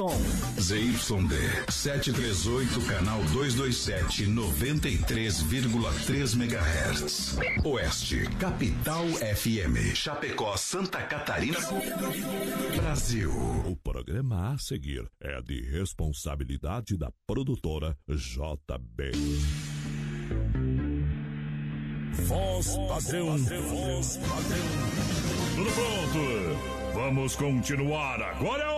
ZYD 738, canal 227, 93,3 MHz. Oeste, Capital FM. Chapecó, Santa Catarina. Brasil. O programa a seguir é de responsabilidade da produtora JB. Voz padrão, voz padrão. Tudo pronto? Vamos continuar. Agora é hora!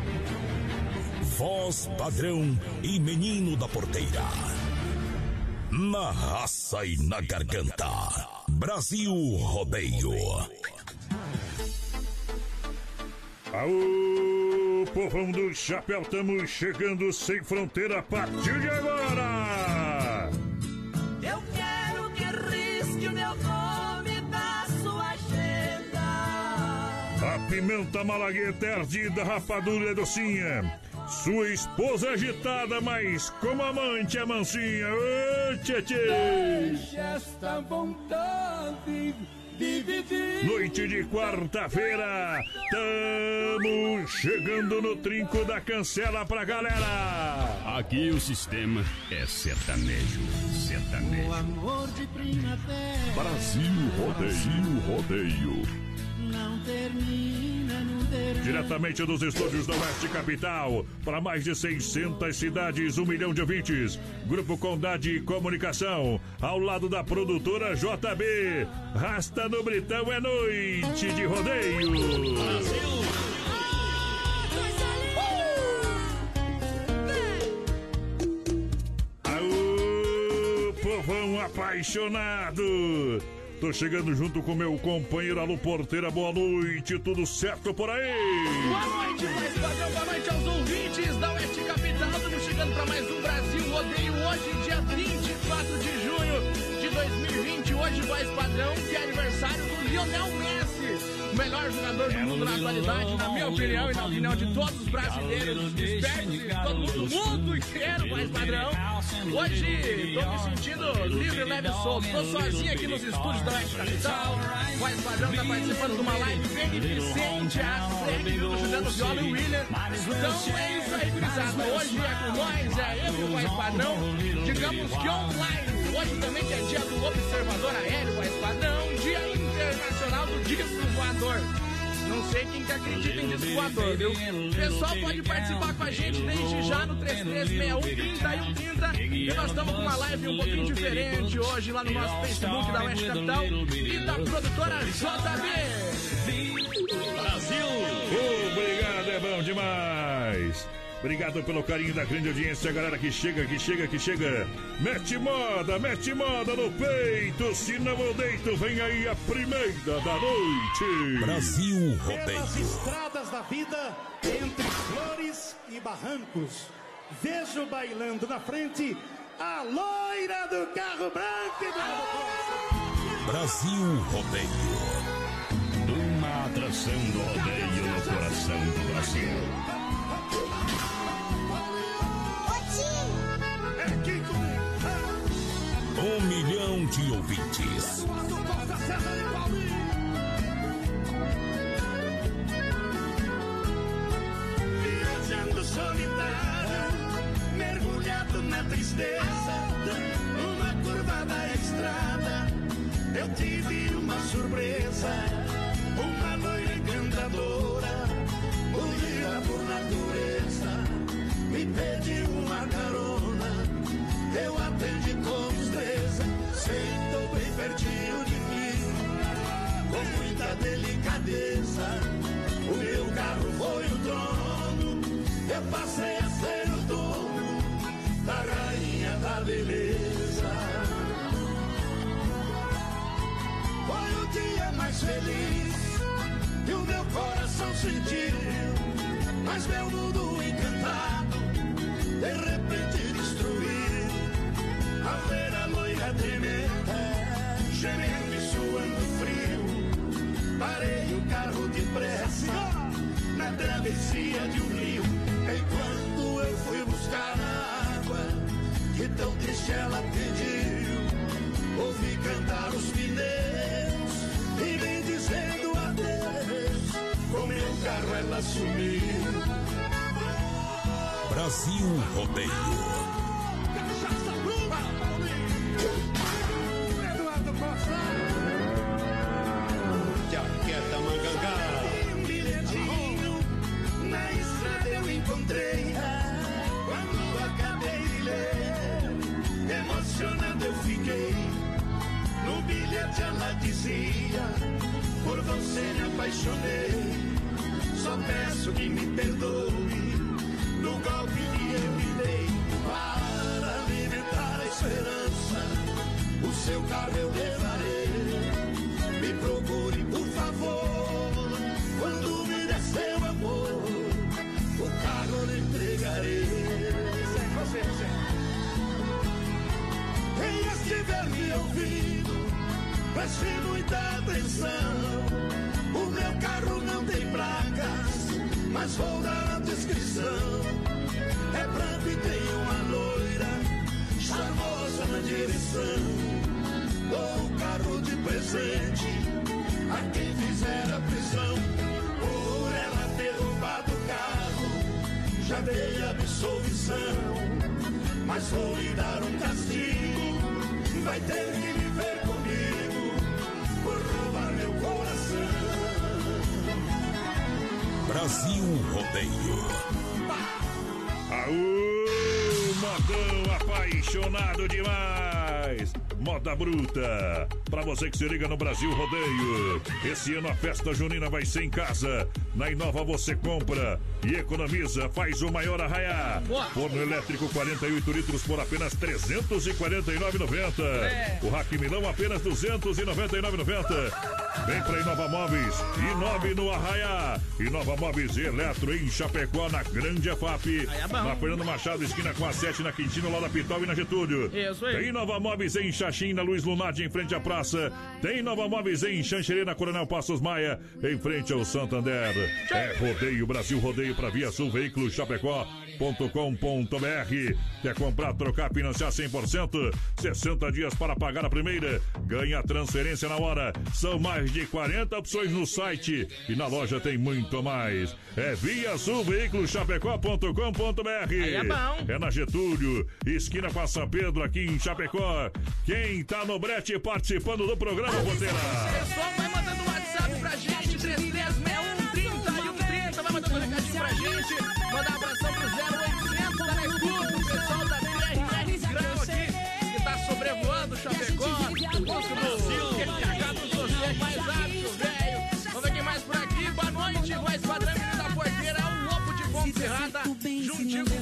Voz padrão e menino da porteira. Na raça e na garganta. Brasil Rodeio. Aô, povão do chapéu, estamos chegando sem fronteira a partir de agora! Eu quero que risque o meu nome da sua agenda. A pimenta malagueta é ardida, rapadura é docinha. Sua esposa é agitada, mas como amante é mansinha. Ô, tchê, tchê. Deixa esta vontade de viver. Noite de quarta-feira, tamo chegando no trinco da cancela pra galera. Aqui o sistema é sertanejo, sertanejo. O amor de primavera Brasil Rodeio, Rodeio. Não termina no verão. Diretamente dos estúdios da Oeste Capital, para mais de 600 cidades, um milhão de ouvintes. Grupo Condade Comunicação, ao lado da produtora JB. Rasta no Britão é noite de rodeio. Aô, povão apaixonado! Tô chegando junto com meu companheiro Alô Porteira, boa noite, tudo certo por aí? Boa noite, mais padrão, boa noite aos ouvintes da Oeste Capital. Estamos chegando para mais um Brasil Rodeio hoje, dia 24 de junho de 2020. Hoje, voz padrão, é aniversário do Lionel Messi, o melhor jogador do mundo na atualidade, na minha opinião e na opinião de todos os brasileiros, espertos e todo mundo, do mundo inteiro, voz padrão. Hoje, tô me sentindo livre, leve e solto. Tô sozinho aqui nos estúdios da Oeste Capital. Voz padrão tá participando de uma live beneficente a SEG do Juliano Viola e William. Então é isso aí, gurizada. Hoje é com nós, é eu e o voz padrão. Digamos que online. Hoje também que é dia do observador aéreo, voz padrão. Do disco voador. Não sei quem que acredita em disco voador, viu? O pessoal pode participar com a gente desde já no 3361 30 e 30. Nós estamos com uma live um pouquinho diferente hoje lá no nosso Facebook da Oeste Capital e da produtora JB. Brasil! Obrigado, é bom demais! Obrigado pelo carinho da grande audiência, galera que chega, que chega, que chega. Mete moda, mete moda no peito, se não eu deito, vem aí a primeira da noite. Brasil Pelas Rodeio. estradas da vida, entre flores e barrancos, vejo bailando na frente a loira do carro branco e branco. Brasil Rodeio. Uma atração do de ouvintes. Viajando solitário, mergulhado na tristeza, numa curva da estrada, eu tive uma surpresa, uma loira encantadora, bonita por natureza, me pediu uma carona, eu atendi com sentou bem pertinho de mim, com muita delicadeza. O meu carro foi o trono, eu passei a ser o dono da rainha da beleza. Foi o dia mais feliz que o meu coração sentiu, mas meu mundo encantado de repente gemendo e suando frio. Parei o carro depressa na travessia de um rio. Enquanto eu fui buscar a água que tão triste ela pediu, ouvi cantar os pneus e me dizendo adeus. Com meu carro ela sumiu. Brasil Rodeio. Apaixonei. Só peço que me perdoe no golpe que eu lhe dei. Para alimentar a esperança, o seu carro eu levarei. Me procure, por favor. Quando me der seu amor, o carro lhe entregarei. Quem estiver me ouvindo, preste muita atenção. Mas vou dar a descrição. É branco e tem uma loira, charmosa na direção. Dou o carro de presente a quem fizer a prisão. Por ela ter roubado o carro, já dei absolvição. Mas vou lhe dar um castigo, vai ter que viver Brasil Rodeio. Aô, modão apaixonado demais. Moda Bruta. Pra você que se liga no Brasil Rodeio. Esse ano a festa junina vai ser em casa. Na Inova você compra e economiza. Faz o maior arraiar. Forno elétrico 48 litros por apenas R$ 349,90. O Rack Milão apenas R$ 299,90. Vem pra Inova Móveis. Inove no Arraiá. Inova Móveis Eletro em Chapecó, na Grande EFAP. É. Na Fernando Machado, esquina com a 7, na Quintino, lá da Pitol e na Getúlio. Isso aí. Tem Nova Móveis em Xaxim, na Luiz Lunardi, em frente à praça. Tem Nova Móveis em Xanxerê, na Coronel Passos Maia, em frente ao Santander. É Rodeio Brasil Rodeio para Via Sul Veículos Chapecó.com.br. Quer comprar, trocar, financiar 100%? 60 dias para pagar a primeira. Ganha transferência na hora. São mais de 40 opções no site e na loja tem muito mais. É Via Sul Veículos Chapecó.com.br. É bom. É na Getúlio, esquina com a São Pedro, aqui em Chapecó. Quem tá no brete participando do programa, Boteira? Pessoal, vai mandando um WhatsApp pra gente,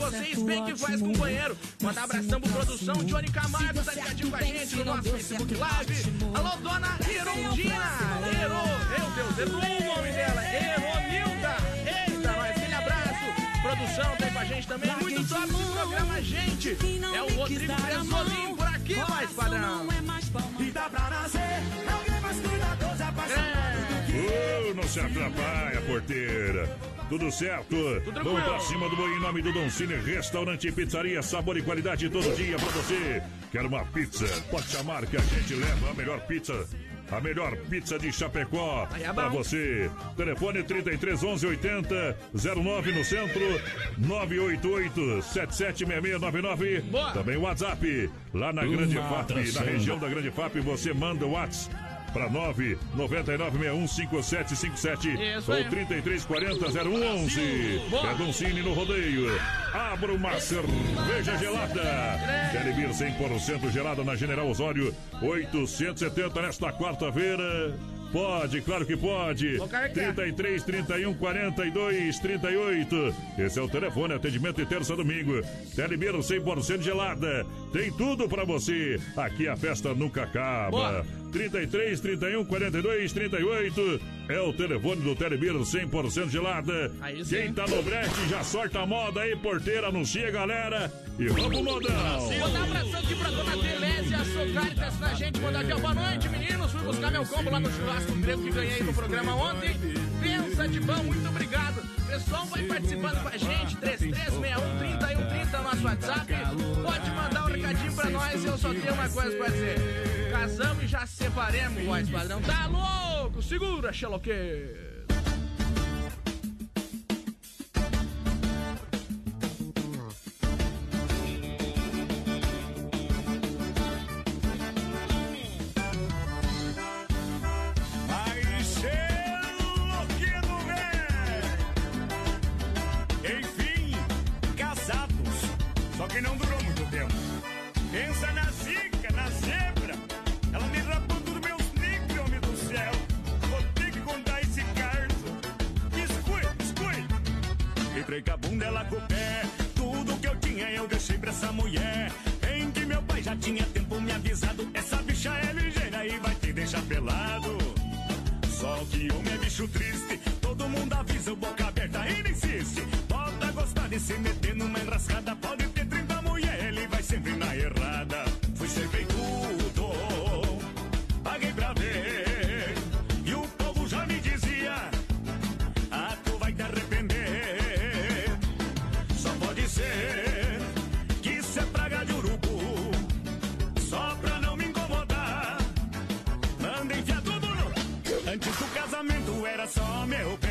vocês, bem que faz, companheiro. Mandar abração pro produção. Johnny Camargo tá ligadinho com a gente no nosso Facebook Live. Alô, dona Erondina. Ero, meu Deus, errou o nome dela. Eronilda. Eita, nós, aquele abraço. Produção tá aí com a gente também. Muito top esse programa, gente. É o Rodrigo Bresolim por aqui, mais padrão. E dá pra nascer alguém mais cuidadoso, apaixonado do que não se atrapalha, porteira. Tudo certo? Tudo Vamos pra cima do boi em nome do Don Cine Restaurante e Pizzaria. Sabor e qualidade todo dia pra você. Quer uma pizza? Pode chamar que a gente leva a melhor pizza. A melhor pizza de Chapecó é pra bom. você. Telefone 33 11 80 09 no centro 988 776699. Boa. Também o WhatsApp lá na Grande Uma FAP, na região da Grande FAP, você manda o WhatsApp para 999615757 Isso ou aí. 33400111. Boa. É Doncini no rodeio. Abra uma cerveja gelada. Telebir 100% gelada na General Osório, 870 nesta quarta-feira. Pode, claro que pode. Vou carregar. 33 31 42 38. Esse é o telefone, atendimento de terça a domingo. Telebir 100% gelada. Tem tudo pra você. Aqui a festa nunca acaba. Boa. 33 31 42 38 é o telefone do Telebir 100% gelada. Aí sim. Quem tá no brete já sorta a moda aí, porteira, anuncia galera. E vamos modão. Vou dar um abração aqui pra dona Telésia Socari, tá a gente. Mandar aqui, boa noite, meninos. Fui buscar meu combo lá no churrasco grego que ganhei no programa ontem. Pensa de bom, muito obrigado. Pessoal, vai participando com a gente. 3361 30 e 130 nosso WhatsApp. Pode mandar um recadinho pra nós, eu só tenho uma coisa pra dizer. Casamos e já se separemos, voz padrão. Tá louco? Segura, Xeloque. Com a bunda, ela com o pé. Tudo que eu tinha eu deixei pra essa mulher. Em que meu pai já tinha tempo me avisado. Essa bicha é ligeira e vai te deixar pelado. Só que homem é bicho triste. Todo mundo avisa, boca aberta, ele insiste. Pode gostar de se meter numa enrascada. Pode meu.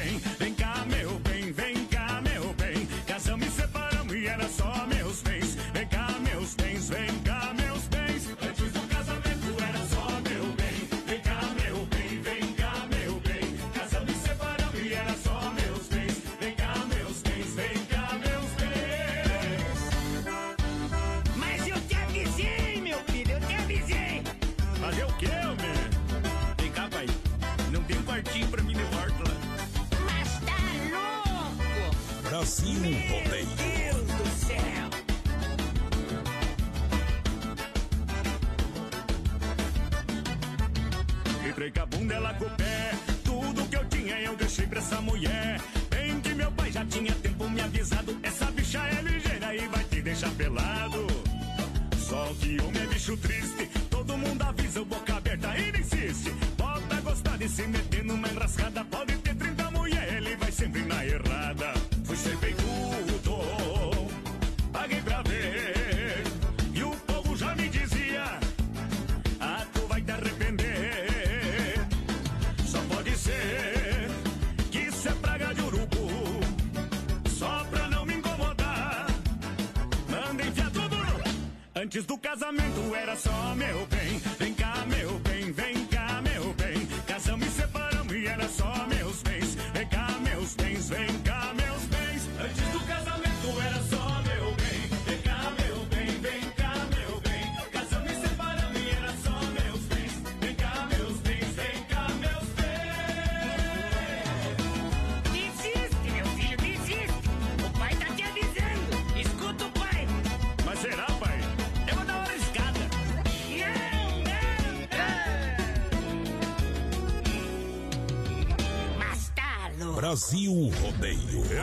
Casamento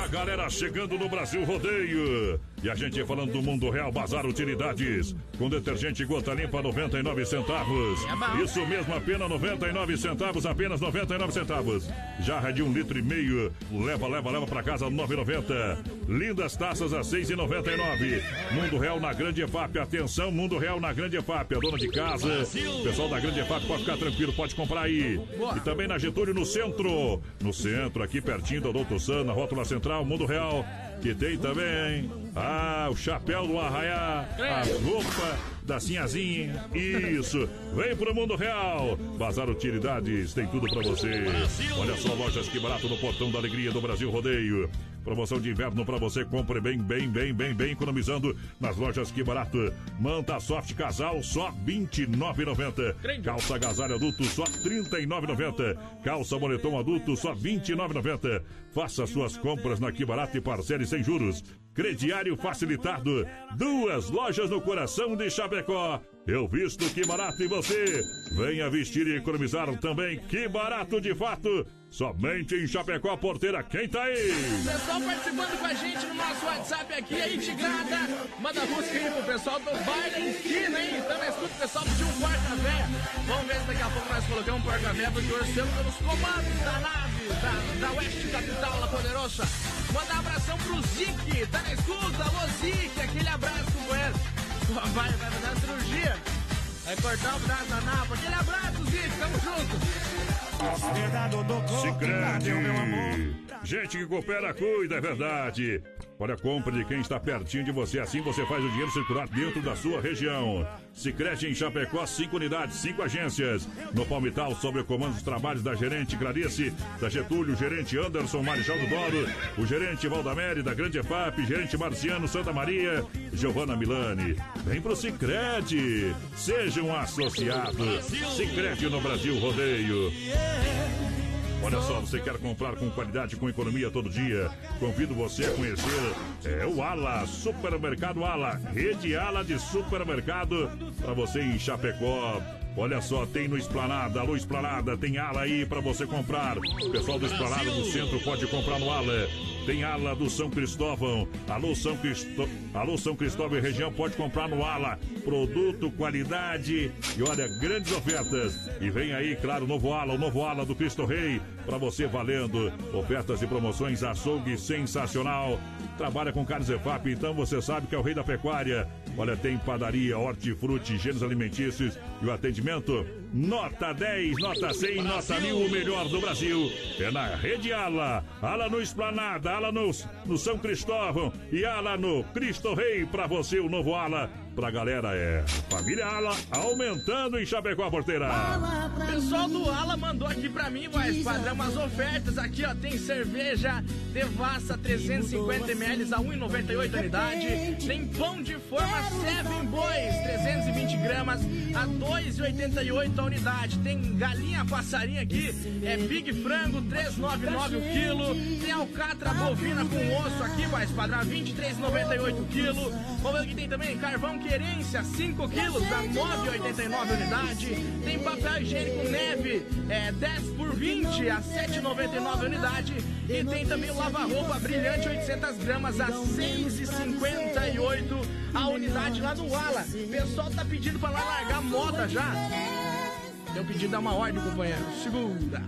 a galera chegando no Brasil Rodeio. E a gente falando do mundo real, Bazar Utilidades. Com detergente gota limpa, 99 centavos. Isso mesmo, apenas 99 centavos, apenas 99 centavos. Jarra de um litro e meio. Leva, leva, leva pra casa, 9,90. Lindas taças a 6,99. Mundo Real na Grande EFAP. Atenção, Mundo Real na Grande EFAP. A dona de casa, pessoal da Grande EFAP pode ficar tranquilo, pode comprar aí. E também na Getúlio, no centro. No centro, aqui pertinho da Doutor Sana, Rótula Central, Mundo Real. Que tem também, ah, o chapéu do arraiá, a roupa da Sinhazinha. Isso, vem pro mundo real. Bazar Utilidades, tem tudo pra você. Olha só, lojas que barato no portão da alegria do Brasil Rodeio. Promoção de inverno pra você, compre bem, bem, bem, bem, bem, economizando nas lojas que barato. Manta Soft Casal, só R$ 29,90. Calça agasalho adulto, só R$ 39,90. Calça moletom adulto, só R$ 29,90. Faça suas compras na Que Barato e parcele sem juros. Crediário facilitado. Duas lojas no coração de Chapecó. Eu visto que barato e você. Venha vestir e economizar também. Que barato de fato. Somente em Chapecó, porteira. Quem tá aí? Pessoal participando com a gente no nosso WhatsApp aqui, aí de grada. Manda música aí pro pessoal do baile em Quina, hein? Também escuta o pessoal pedir um porca-vé. Vamos ver se daqui a pouco nós colocamos um porca-vé, porque hoje pelos comandos da nave, da, da Oeste Capital, La Poderosa. Manda um abração pro Zic, tá na escuta? Alô, Zic, aquele abraço com ele. Vai, vai fazer a cirurgia. Vai cortar o braço da napa. Aquele abraço, Zico. Tamo junto. Sicredi. Gente que coopera, cuida, é verdade. Olha, compra de quem está pertinho de você. Assim você faz o dinheiro circular dentro da sua região. Sicredi em Chapecó, cinco unidades, cinco agências. No Palmital, sob o comando dos trabalhos da gerente Clarice, da Getúlio, gerente Anderson Marechal do Doro, o gerente Valdamere, da Grande EFAP, gerente Marciano Santa Maria, Giovana Milani. Vem pro Sicredi. Seja um associado. Sicredi no Brasil Rodeio. Olha só, você quer comprar com qualidade, com economia todo dia? Convido você a conhecer é, o Ala, Supermercado Ala, rede Ala de supermercado para você em Chapecó. Olha só, tem no Esplanada, alô Esplanada, tem ala aí para você comprar. O pessoal do Esplanada do centro pode comprar no ala. Tem ala do São Cristóvão. Alô São, Cristo... alô São Cristóvão e região pode comprar no ala. Produto, qualidade e olha, grandes ofertas. E vem aí, claro, o novo ala, o novo ala do Cristo Rei para você valendo. Ofertas e promoções açougue sensacional. Trabalha com carnes EFAP, então você sabe que é o rei da pecuária. Olha, tem padaria, hortifruti, gêneros alimentícios e o atendimento nota 10, nota 100, nota 1000, o melhor do Brasil. É na Rede Ala, Ala no Esplanada, Ala no, no São Cristóvão e Ala no Cristo Rei. Para você, o novo Ala. Pra galera é Família Ala aumentando em Chapecó a porteira. O pessoal do Ala mandou aqui pra mim, voz padrão, umas ofertas aqui, ó. Tem cerveja Devassa 350ml a 1,98 unidade. Tem pão de forma Seven Boys 320 gramas a 2,88 a unidade. Tem galinha passarinha aqui, é Big Frango 3,99 o quilo. Tem alcatra bovina com osso aqui, voz padrão, 23,98 o quilo. Vamos ver que tem também carvão querência 5 quilos a 9,89 unidade. Tem papel higiênico neve é 10 por 20 a 7,99 unidade. E tem também o lava-roupa brilhante 800 gramas a 6,58 a unidade lá do Ala. O pessoal tá pedindo pra lá largar moda já. Eu pedi dar uma ordem, companheiro. Segunda.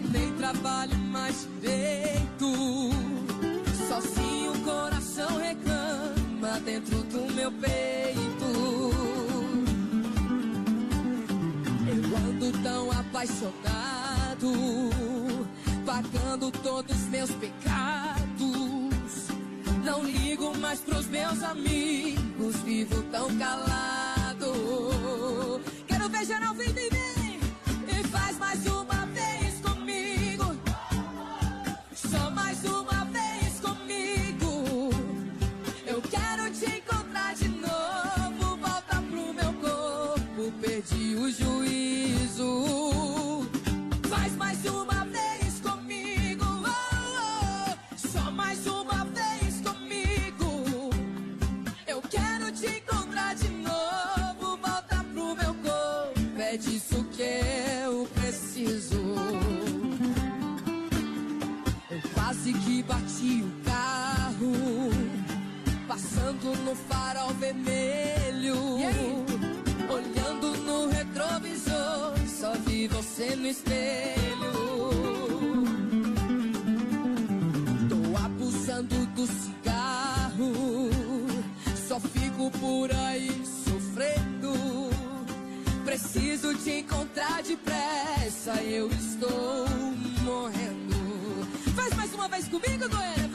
Nem trabalho mais direito. Sozinho o coração reclama dentro do meu peito. Eu ando tão apaixonado, pagando todos os meus pecados. Não ligo mais pros meus amigos, vivo tão calado. Quero ver geral vindo em do cigarro. Só fico por aí sofrendo. Preciso te encontrar depressa. Eu estou morrendo. Faz mais uma vez comigo, Goiânia.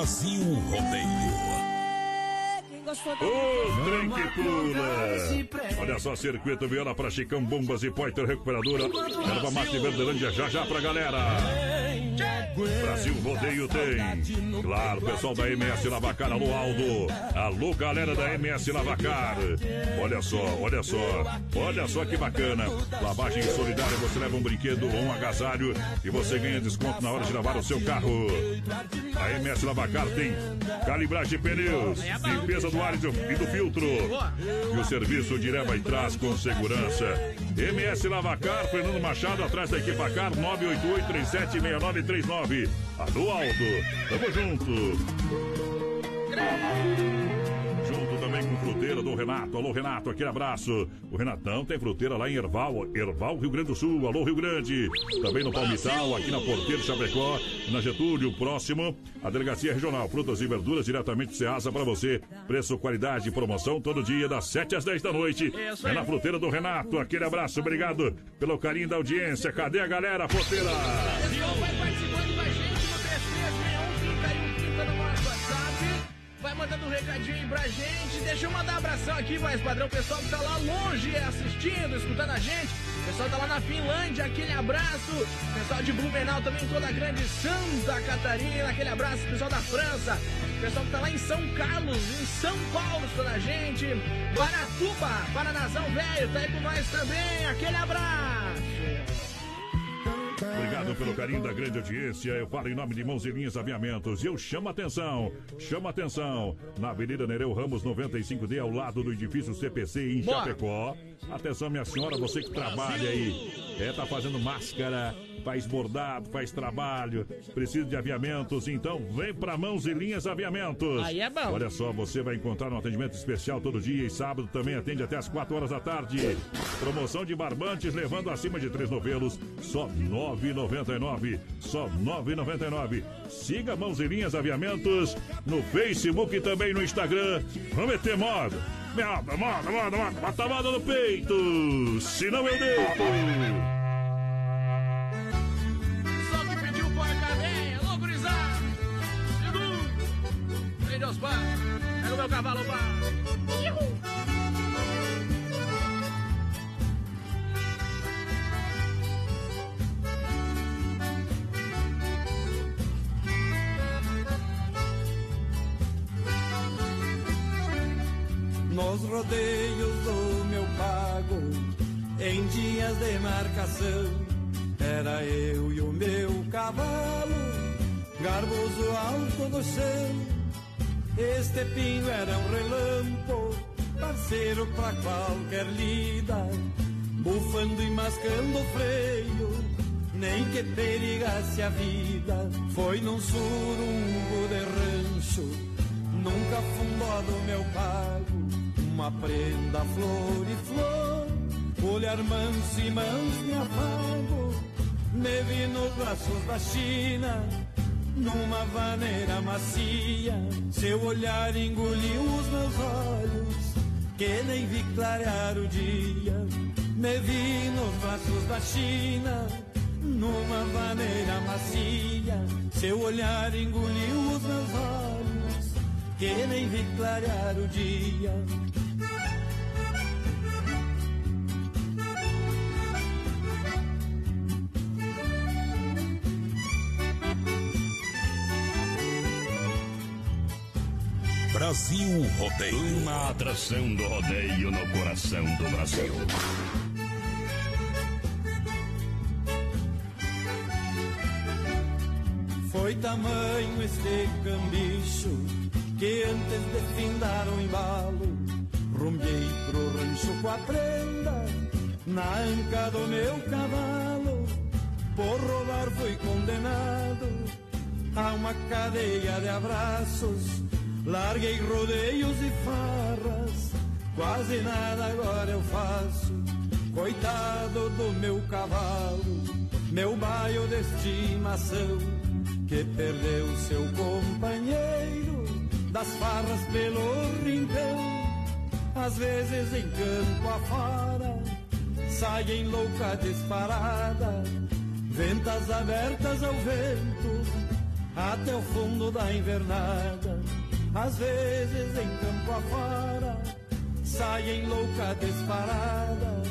Brasil Rodeio. O trem que pula. Olha só, circuito Viola para Chicão, Bombas e Poiter Recuperadora. Erva Mate Verdelândia já já pra galera. Brasil Rodeio tem. Claro, pessoal da MS Lavacar, alô Aldo. Alô, galera da MS Lavacar. Olha só, olha só. Olha só que bacana. Lavagem solidária, você leva um brinquedo ou um agasalho e você ganha desconto na hora de lavar o seu carro. A MS Lavacar tem calibragem de pneus, limpeza do ar e do, filtro. E o serviço de leva e traz com segurança. MS Lavacar, Fernando Machado, atrás da equipa Car, 988 3769 nove a do alto tamo junto junto também com fruteira do Renato. Alô, Renato, aquele abraço. O Renatão tem fruteira lá em Erval, Erval, Rio Grande do Sul. Alô, Rio Grande. Também no Palmital, aqui na Porteira Chapecó, na Getúlio, próximo a Delegacia Regional. Frutas e verduras diretamente do Ceasa para você. Preço, qualidade e promoção todo dia, das 7 às 10 da noite. É na fruteira do Renato. Aquele abraço. Obrigado pelo carinho da audiência. Cadê a galera, fruteira? Vai mandando um recadinho pra gente. Deixa eu mandar um abração aqui, mais padrão. O pessoal que tá lá longe assistindo, escutando a gente. O pessoal tá lá na Finlândia, aquele abraço. O pessoal de Blumenau também, toda a grande Santa Catarina, aquele abraço. O pessoal da França. O pessoal que tá lá em São Carlos, em São Paulo, escutando a gente. Baratuba, Paranazão Velho, tá aí com nós também. Aquele abraço. Obrigado pelo carinho da grande audiência. Eu falo em nome de Mãozinhas Aviamentos. E eu chamo a atenção, chamo a atenção. Na Avenida Nereu Ramos 95D, ao lado do edifício CPC em. Chapecó. Atenção, minha senhora, você que trabalha aí. É, tá fazendo máscara, faz bordado, faz trabalho, precisa de aviamentos, então vem pra Mãos e Linhas Aviamentos. Aí é bom. Olha só, você vai encontrar um atendimento especial todo dia e sábado também atende até as 4 horas da tarde. Promoção de barbantes levando acima de três novelos, só R$ 9,99. Só R$ 9,99. Siga Mãos e Linhas Aviamentos no Facebook e também no Instagram. Vamos meter moda. Moda, moda, moda, moda. Bota moda no peito. Senão eu deito. Deus pá, pega o meu cavalo! Ihu! Nos rodeios do meu pago, em dias de marcação, era eu e o meu cavalo, garboso alto no chão. Este pinho era um relampo, parceiro pra qualquer lida, bufando e mascando o freio, nem que perigasse a vida. Foi num surungo de rancho, nunca fundó do meu pago, uma prenda flor e flor, olhar manso e manso me afago, me vi nos braços da China, numa vaneira macia, seu olhar engoliu os meus olhos, que nem vi clarear o dia, me vi nos braços da China, numa vaneira macia, seu olhar engoliu os meus olhos, que nem vi clarear o dia. Brasil Rodeio. Uma atração do rodeio no coração do Brasil. Foi tamanho este cambicho que antes de findar o embalo, rumei pro rancho com a prenda na anca do meu cavalo. Por roubar fui condenado a uma cadeia de abraços. Larguei rodeios e farras, quase nada agora eu faço. Coitado do meu cavalo, meu baio de estimação, que perdeu seu companheiro das farras pelo rincão. Às vezes em campo afora, sai em louca disparada, ventas abertas ao vento, até o fundo da invernada. Às vezes em campo afora, saem louca disparada,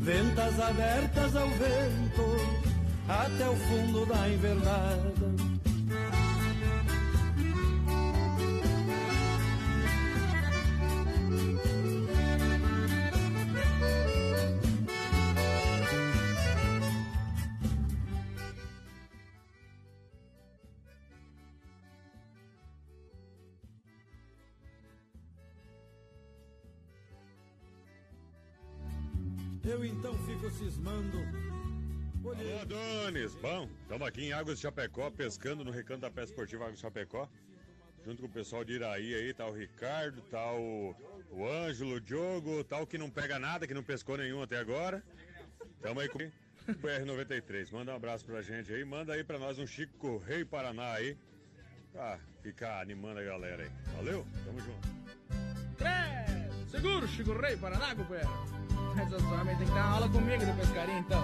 ventas abertas ao vento, até o fundo da invernada. Eu então fico cismando. Alô, Adonis. Bom, estamos aqui em Águas de Chapecó, pescando no recanto da Pesca Esportiva Águas de Chapecó. Junto com o pessoal de Iraí aí, tá o Ricardo, tá o, o Ângelo, o Diogo, tá o que não pega nada, que não pescou nenhum até agora. Tamo aí com o BR-93. Manda um abraço pra gente aí, manda aí pra nós um Chico Rei Paraná aí. Pra ficar animando a galera aí. Valeu, tamo junto. Três, seguro, Chico Rei, Paraná, companheiro. Sua tem que dar aula comigo de pescaria, então.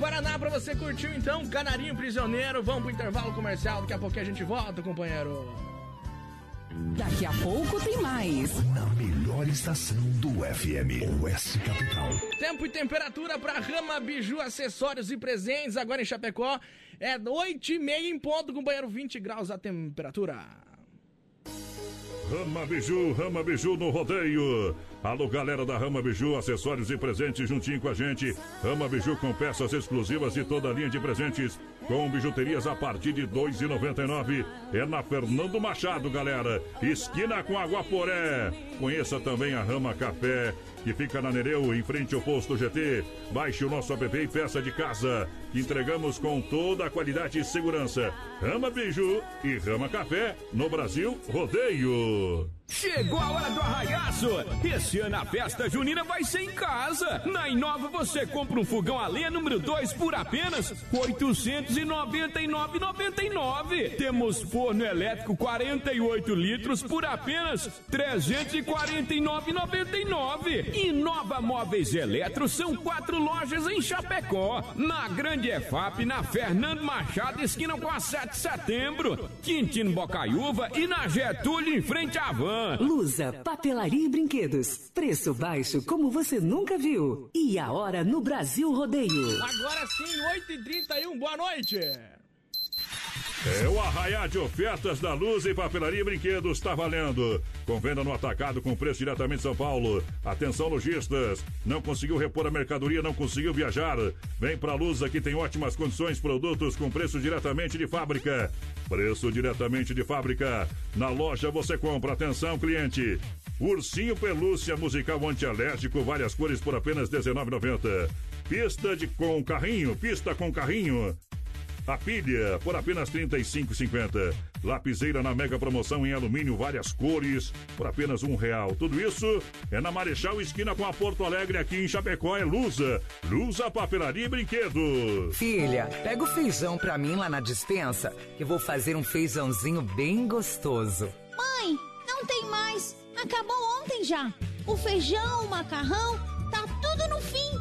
Paraná pra você curtiu então, Canarinho Prisioneiro. Vamos pro intervalo comercial, daqui a pouquinho a gente volta, companheiro. Daqui a pouco tem mais. Na melhor estação do FM, Oeste Capital. Tempo e temperatura para Rama Biju, acessórios e presentes. Agora em Chapecó é 8 e meia em ponto, companheiro. 20 graus a temperatura. Rama Biju, Rama Biju no rodeio. Alô, galera da Rama Biju, acessórios e presentes juntinho com a gente. Rama Biju com peças exclusivas e toda a linha de presentes com bijuterias a partir de R$ 2,99. É na Fernando Machado, galera. Esquina com Aguaporé. Conheça também a Rama Café, que fica na Nereu, em frente ao posto GT. Baixe o nosso app e peça de casa. Entregamos com toda a qualidade e segurança. Rama Biju e Rama Café no Brasil Rodeio. Chegou a hora do arraiaço! Esse ano a festa junina vai ser em casa! Na Inova você compra um fogão a lenha número 2 por apenas R$ 899,99. Temos forno elétrico 48 litros por apenas R$ 349,99. Inova Móveis Eletro são quatro lojas em Chapecó. Na Grande EFAP, na Fernando Machado, esquina com a 7 de setembro. Quintino Bocaiúva e na Getúlio, em frente à Van. Lusa, papelaria e brinquedos. Preço baixo como você nunca viu. E a hora no Brasil Rodeio. Agora sim, 8h31, boa noite. É o arraiar de ofertas da Luz e Papelaria e Brinquedos está valendo. Com venda no atacado com preço diretamente de São Paulo. Atenção lojistas, não conseguiu repor a mercadoria, não conseguiu viajar? Vem pra Luz, aqui tem ótimas condições, produtos com preço diretamente de fábrica. Preço diretamente de fábrica. Na loja você compra, atenção cliente. Ursinho Pelúcia musical antialérgico, várias cores por apenas R$19,90. Pista de com carrinho, pista com carrinho. A pilha por apenas R$ 35,50. Lapiseira na mega promoção em alumínio, várias cores, por apenas um real. Tudo isso é na Marechal Esquina com a Porto Alegre, aqui em Chapecó, é Lusa. Lusa Papelaria e Brinquedo. Filha, pega o feijão pra mim lá na dispensa, que eu vou fazer um feijãozinho bem gostoso. Mãe, não tem mais. Acabou ontem já. O feijão, o macarrão,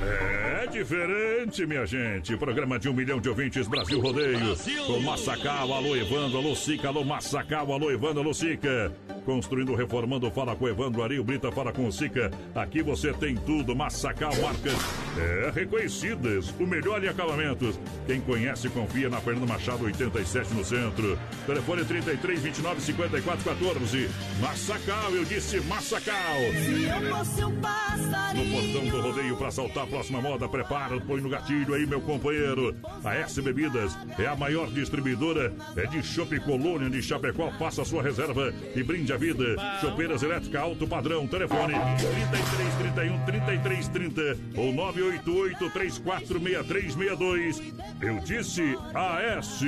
É diferente, minha gente. Programa de um milhão de ouvintes, Brasil Rodeio. Brasil. Com Massacal, alô Evandro, alô Sica, alô Massacal, alô Evandro, alô Sica. Construindo, reformando, fala com Evandro Ari, o Brita fala com o Sica. Aqui você tem tudo, Massacal, marcas é, reconhecidas. O melhor em acabamentos. Quem conhece, confia na Fernando Machado, 87 no centro. Telefone 33 29 54 14. Massacal, eu disse Massacal. Se eu fosse um No passarinho. portão do rodeio para saltar a próxima moda, prepara, põe no gatilho aí, meu companheiro. A S Bebidas é a maior distribuidora é de Chopp Colônia de Chapecó. Faça a sua reserva e brinde a vida. Chopeiras elétrica alto padrão. Telefone 33 31 33 30 ou 988 346362. Eu disse AS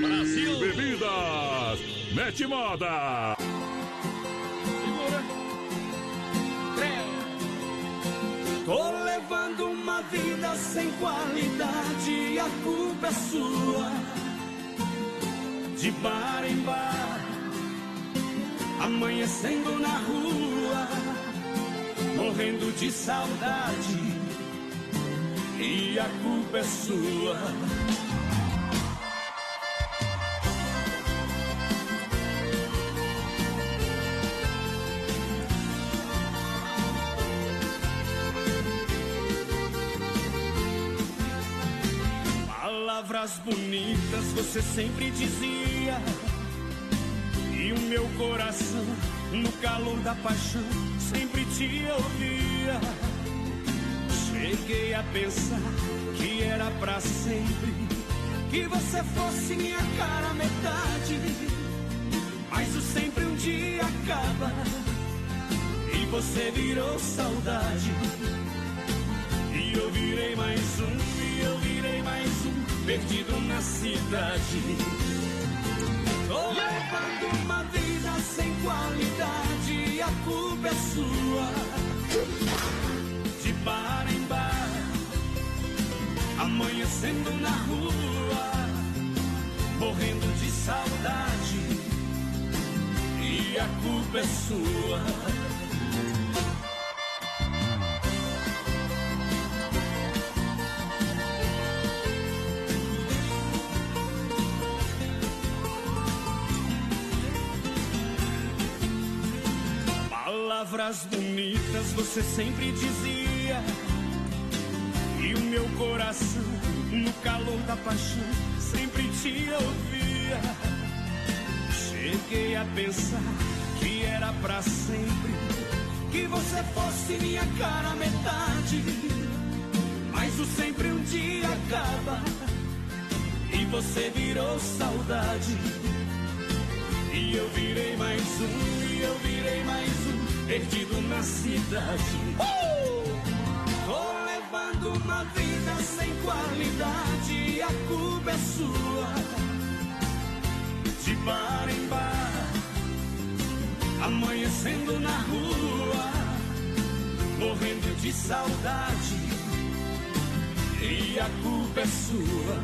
Brasil. Bebidas. Mete moda. Tô levando uma vida sem qualidade, a culpa é sua. De bar em bar, amanhecendo na rua, morrendo de saudade, e a culpa é sua. Palavras bonitas você sempre dizia. E o meu coração, no calor da paixão, sempre te ouvia. Cheguei a pensar que era pra sempre. Que você fosse minha cara metade. Mas o sempre um dia acaba. E você virou saudade. E eu virei mais um, e eu virei mais um, perdido na cidade. Tô levando uma vida sem qualidade, a culpa é sua. De bar em bar, amanhecendo na rua, morrendo de saudade. E a culpa é sua. Palavras bonitas você sempre dizia. E o meu coração, no calor da paixão, sempre te ouvia. Cheguei a pensar que era pra sempre. Que você fosse minha cara metade. Mas o sempre um dia acaba. E você virou saudade. E eu virei mais um, perdido na cidade. Tô levando uma vida sem qualidade, a culpa é sua. De bar em bar, amanhecendo na rua, morrendo de saudade. E a culpa é sua.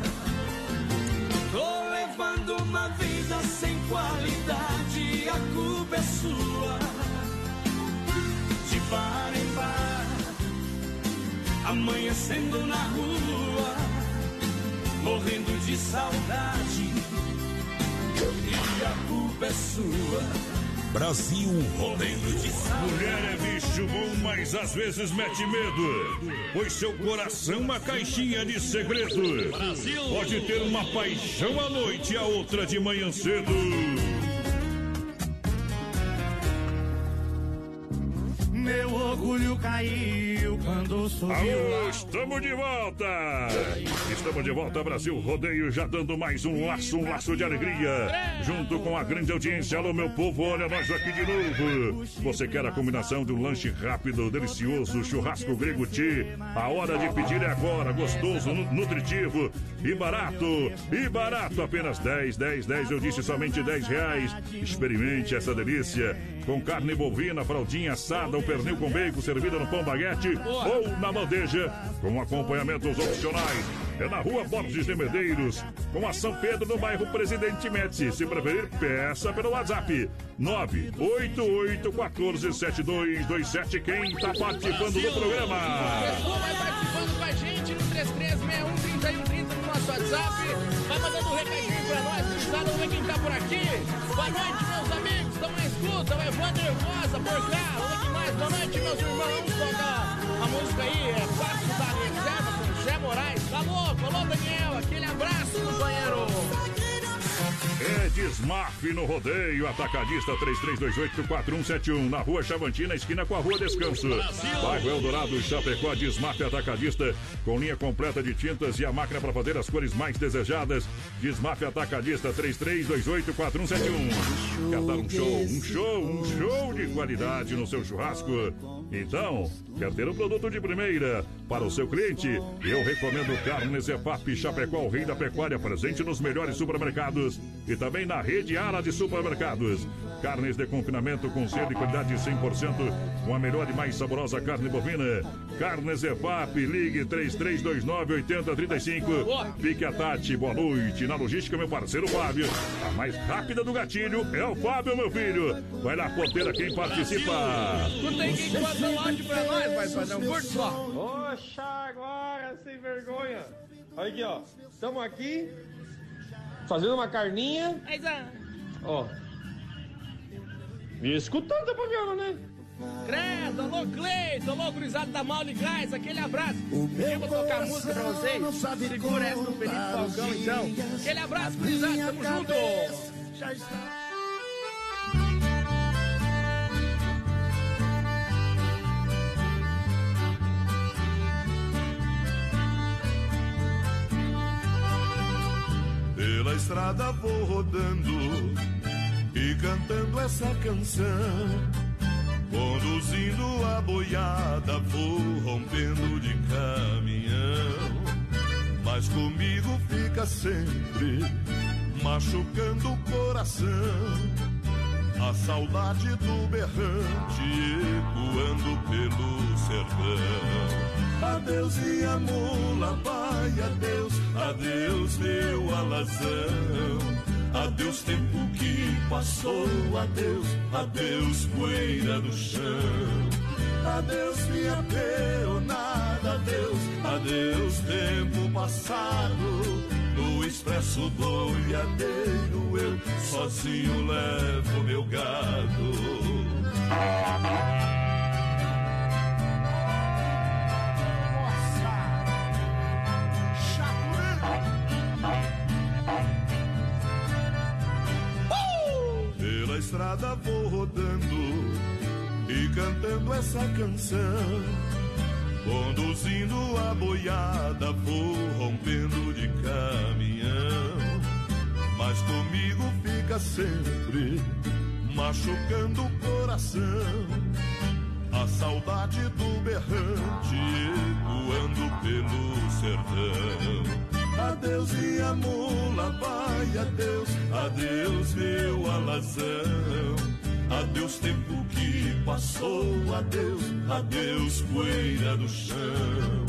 Tô levando uma vida sem qualidade, a culpa é sua. Bar em bar, amanhecendo na rua, morrendo de saudade. E a culpa é sua. Brasil Rodeio. Mulher é bicho bom, mas às vezes mete medo. Pois seu coração é uma caixinha de segredo. Brasil. Pode ter uma paixão à noite e a outra de manhã cedo. Orgulho caiu sorriu quando sorriu. Alô, estamos de volta! Estamos de volta, Brasil Rodeio, já dando mais um laço, um laço de alegria. Junto com a grande audiência. Alô, meu povo, olha nós aqui de novo. Você quer a combinação de um lanche rápido, delicioso, churrasco grego ti? A hora de pedir é agora. Gostoso, nu- nutritivo e barato. E barato, apenas 10, 10, 10. Eu disse somente 10 reais. Experimente essa delícia. Com carne bovina, fraldinha assada, o pernil com bacon servida no pão baguete ou na bandeja, com acompanhamentos opcionais. É na rua Borges de Medeiros, com a São Pedro, no bairro Presidente Médici. Se preferir, peça pelo WhatsApp 988147227. Quem tá participando do programa? Pessoal, vai participando com a gente no 33613130 no nosso WhatsApp. Vai mandando um recadinho pra nós, cruzada, vamos ver quem tá por aqui. Boa noite, meus amigos, estão na escuta. O Evandro Rosa, por cá. Vamos aqui mais. Boa noite, meus irmãos. Toca a música aí, é Quarto da Reserva com Zé Moraes. Louco? Alô, Daniel, aquele abraço, companheiro. É Desmaf no rodeio, atacadista 33284171, na rua Chavantina, esquina com a rua Descanso. Bairro Eldorado, Chapecó, Desmaf Atacadista, com linha completa de tintas e a máquina para fazer as cores mais desejadas. Desmaf Atacadista 33284171. Quer dar um show, um show, um show de qualidade no seu churrasco? Então, quer ter um produto de primeira para o seu cliente? Eu recomendo Carnes EFAP Chapecó, o rei da pecuária, presente nos melhores supermercados e também na rede Ara de supermercados. Carnes de confinamento com selo de qualidade 100%, com a melhor e mais saborosa carne bovina. Carnes EFAP, ligue 3329-8035. Fique a Tati, boa noite. Na logística, meu parceiro Fábio. A mais rápida do gatilho é o Fábio, meu filho. Vai lá, porteira, quem participa. Escuta aí quem manda o áudio pra nós, vai, padrão. Curte só. Oxa, agora, sem vergonha. Olha aqui, ó. Estamos aqui fazendo uma carninha. Ó. Me escutando tá programa, né? Credo, alô Cleito, alô gurizada da Maule Gás, aquele abraço. Eu vou tocar música pra vocês. Segura essa do Felipe Falcão, então. Aquele abraço, gurizada, tamo junto. Pela estrada vou rodando e cantando essa canção. Conduzindo a boiada, vou rompendo de caminhão. Mas comigo fica sempre machucando o coração. A saudade do berrante ecoando pelo sertão. Adeus minha mula, vai, adeus, adeus meu alazão. Adeus tempo que passou, adeus, adeus poeira no chão. Adeus minha peonada, adeus, adeus tempo passado. No expresso boiadeiro eu sozinho levo meu gado. Estrada vou rodando e cantando essa canção. Conduzindo a boiada, vou rompendo de caminhão. Mas comigo fica sempre machucando o coração. A saudade do berrante ecoando pelo sertão. Adeus minha mula, vai, adeus, adeus meu alazão. Adeus tempo que passou, adeus, adeus poeira no chão.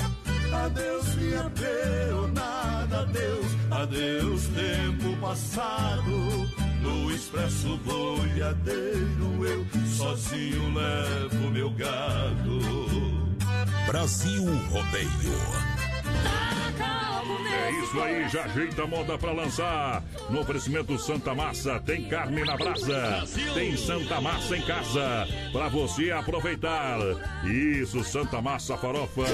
Adeus minha peonada, adeus, adeus tempo passado. No expresso boiadeiro eu sozinho levo meu gado. Brasil Rodeio. É isso aí, já ajeita a moda pra lançar. No oferecimento Santa Massa, tem carne na brasa. Tem Santa Massa em casa, pra você aproveitar. Isso, Santa Massa Farofa,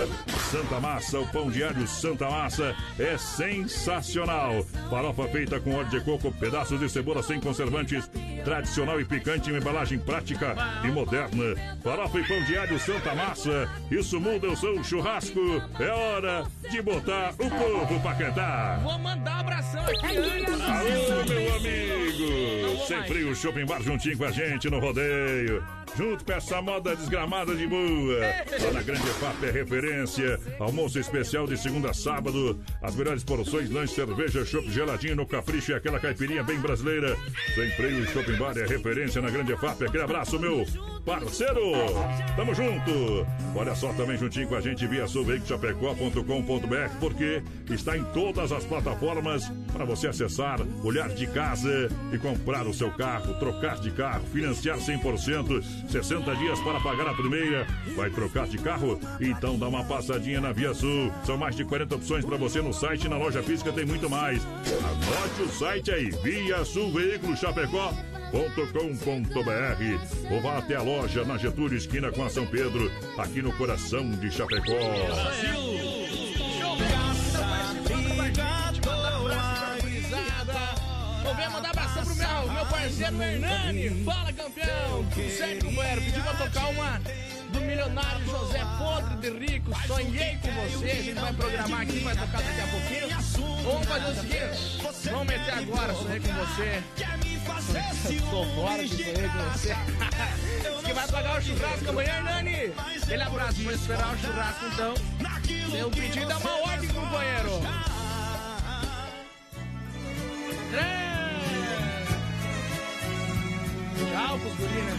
Santa Massa, o pão diário Santa Massa é sensacional. Farofa feita com óleo de coco, pedaços de cebola sem conservantes, tradicional e picante em embalagem prática e moderna. Farofa e pão diário Santa Massa, isso muda o seu churrasco. É hora de botar o povo pra cantar. Vou mandar um abração aqui antes. Alô, meu amigo! Sempre o Shopping Bar juntinho com a gente no rodeio. Junto com essa moda desgramada de boa. Lá na Grande FAP é referência. Almoço especial de segunda a sábado. As melhores porções, lanche, cerveja, chopp geladinho no capricho e aquela caipirinha bem brasileira. Sempre o Shopping Bar é referência na Grande FAP. Aquele abraço, meu parceiro. Tamo junto. Olha só também juntinho com a gente via sulveicochapecó.com.br porque está em todas as plataformas para você acessar, olhar de casa e comprar o seu carro, trocar de carro, financiar 100%, 60 dias para pagar a primeira. Vai trocar de carro? Então dá uma passadinha na Via Sul. São mais de 40 opções para você no site na loja física tem muito mais. Anote o site aí, Via Sul Veículo Chapecó com.br ou vá até a loja na Getúlio Esquina com a São Pedro, aqui no coração de Chapecó. Vou ver mandar abração pro meu, meu parceiro Hernani. Fala, campeão. Tudo certo, companheiro? Pediu pra tocar uma do milionário José Podre de Rico. Sonhei com você. A gente vai programar aqui, vai tocar daqui a pouquinho. Vamos fazer o seguinte: vamos meter agora. Sonhei com você. Tô fora de sonhei com você. Que vai pagar o churrasco amanhã, Hernani. Aquele abraço, vou esperar o churrasco então. Meu pedido é uma ordem, companheiro. Três. Tchau, guri, né?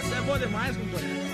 Essa é boa demais, companheiro.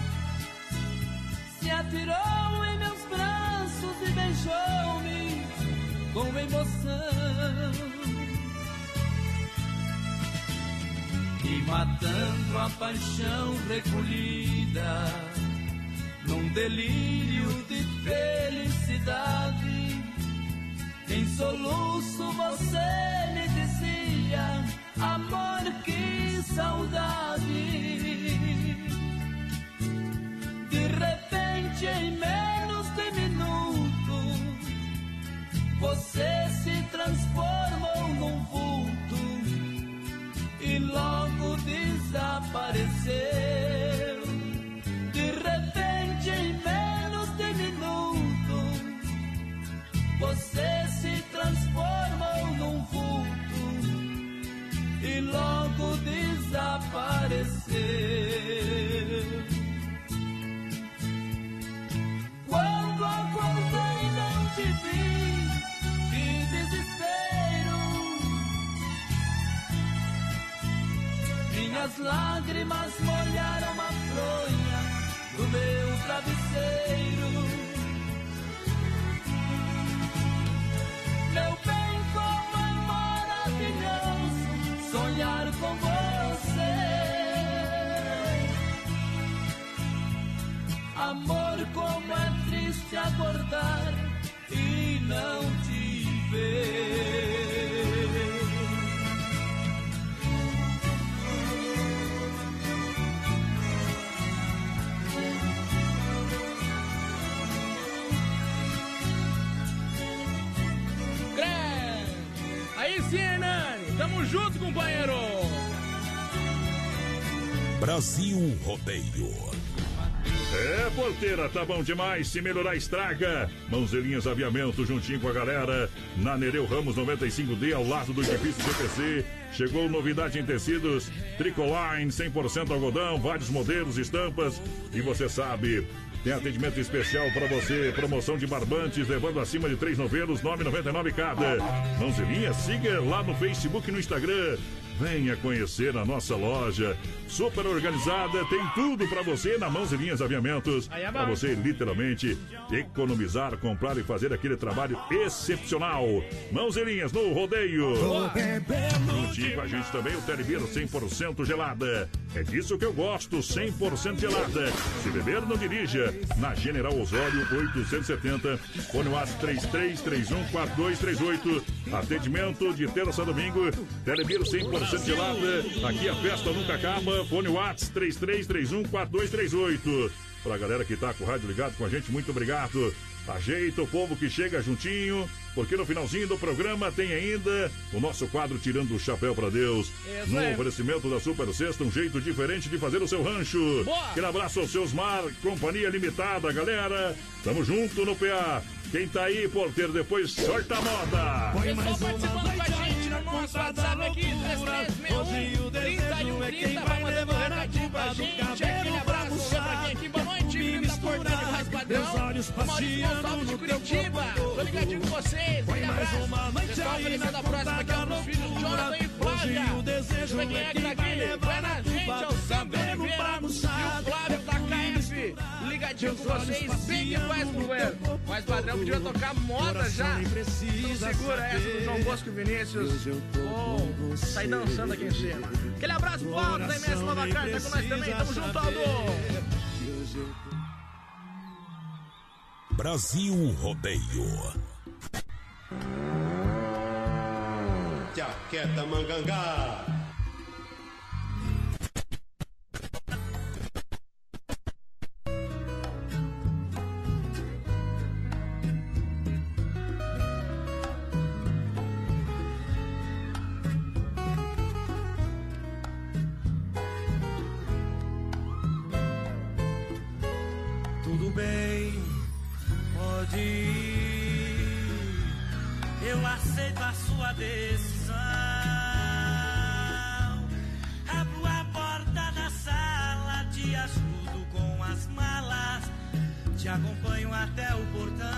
se atirou em meus braços e beijou-me com emoção. E matando a paixão recolhida, num delírio de felicidade, em soluço você me dizia: Amor, que saudade. Repente, em menos de minuto, você se transformou num vulto e logo desapareceu. De repente, em menos de minuto, você se transformou num vulto e logo desapareceu. Te vi, que desespero. Minhas lágrimas molharam a fronha do meu travesseiro. Meu bem, como é maravilhoso sonhar com você. Amor, como é triste acordar não te ver. Aí sim, Hernani. Tamo junto, companheiro. Brasil Rodeio. É, porteira, tá bom demais. Se melhorar, estraga. Mãozelinhas Aviamento, juntinho com a galera. Na Nereu Ramos 95D, ao lado do edifício CPC. Chegou novidade em tecidos. Tricoline, 100% algodão, vários modelos, estampas. E você sabe, Tem atendimento especial para você. Promoção de barbantes, levando acima de três novelos, 9,99 cada. Mãozinha, siga lá no Facebook e no Instagram. Venha conhecer a nossa loja. Super organizada, tem tudo para você na Mãos e Linhas Aviamentos. É. Para você literalmente economizar, comprar e fazer aquele trabalho excepcional. Mãos e Linhas no rodeio. Juntinho com a gente também o Telebir 100% gelada. É disso que eu gosto, 100% gelada. Se beber, não dirija. Na General Osório 870, fone WhatsApp 33314238. Atendimento de terça a domingo. Telebir 100% gelada. Aqui a festa nunca acaba. Fone WhatsApp 33314238. Pra galera que tá com o rádio ligado com a gente, muito obrigado. Ajeita o povo que chega juntinho, porque no finalzinho do programa tem ainda o nosso quadro Tirando o Chapéu pra Deus. Isso no aí. oferecimento da Super Sexta, um jeito diferente de fazer o seu rancho. Boa. Aquele abraço aos seus mar, Companhia Limitada, galera. Tamo junto no PA. Quem tá aí, porteiro, depois sorta a moda. Pessoal participando com a gente no nosso WhatsApp aqui, 3361 3130. Vai mandando um recadinho pra gente. Aquele abraço pra quem aqui. Boa noite, menino da Porteira de Raiz Padrão. O Maurício Gonçalves de Curitiba. Tô ligadinho com vocês. Aquele abraço. Pessoal oferecendo a próxima aqui, ó, pros filhos Jonathan e Flávia. Deixa eu ver quem é que. Vai na gente, Ligadinho com vocês, bem que faz, companheiro. Mas padrão podia tocar moda já. Então segura essa do João Bosco e Vinícius. Oh, sai dançando aqui em cima. Aquele abraço pro Aldo da MS Nova Carta com nós também. Tamo junto, Aldo. Brasil Rodeio. Jaqueta Mangangá. Aceito a sua decisão. Abro a porta da sala, te ajudo com as malas, te acompanho até o portão.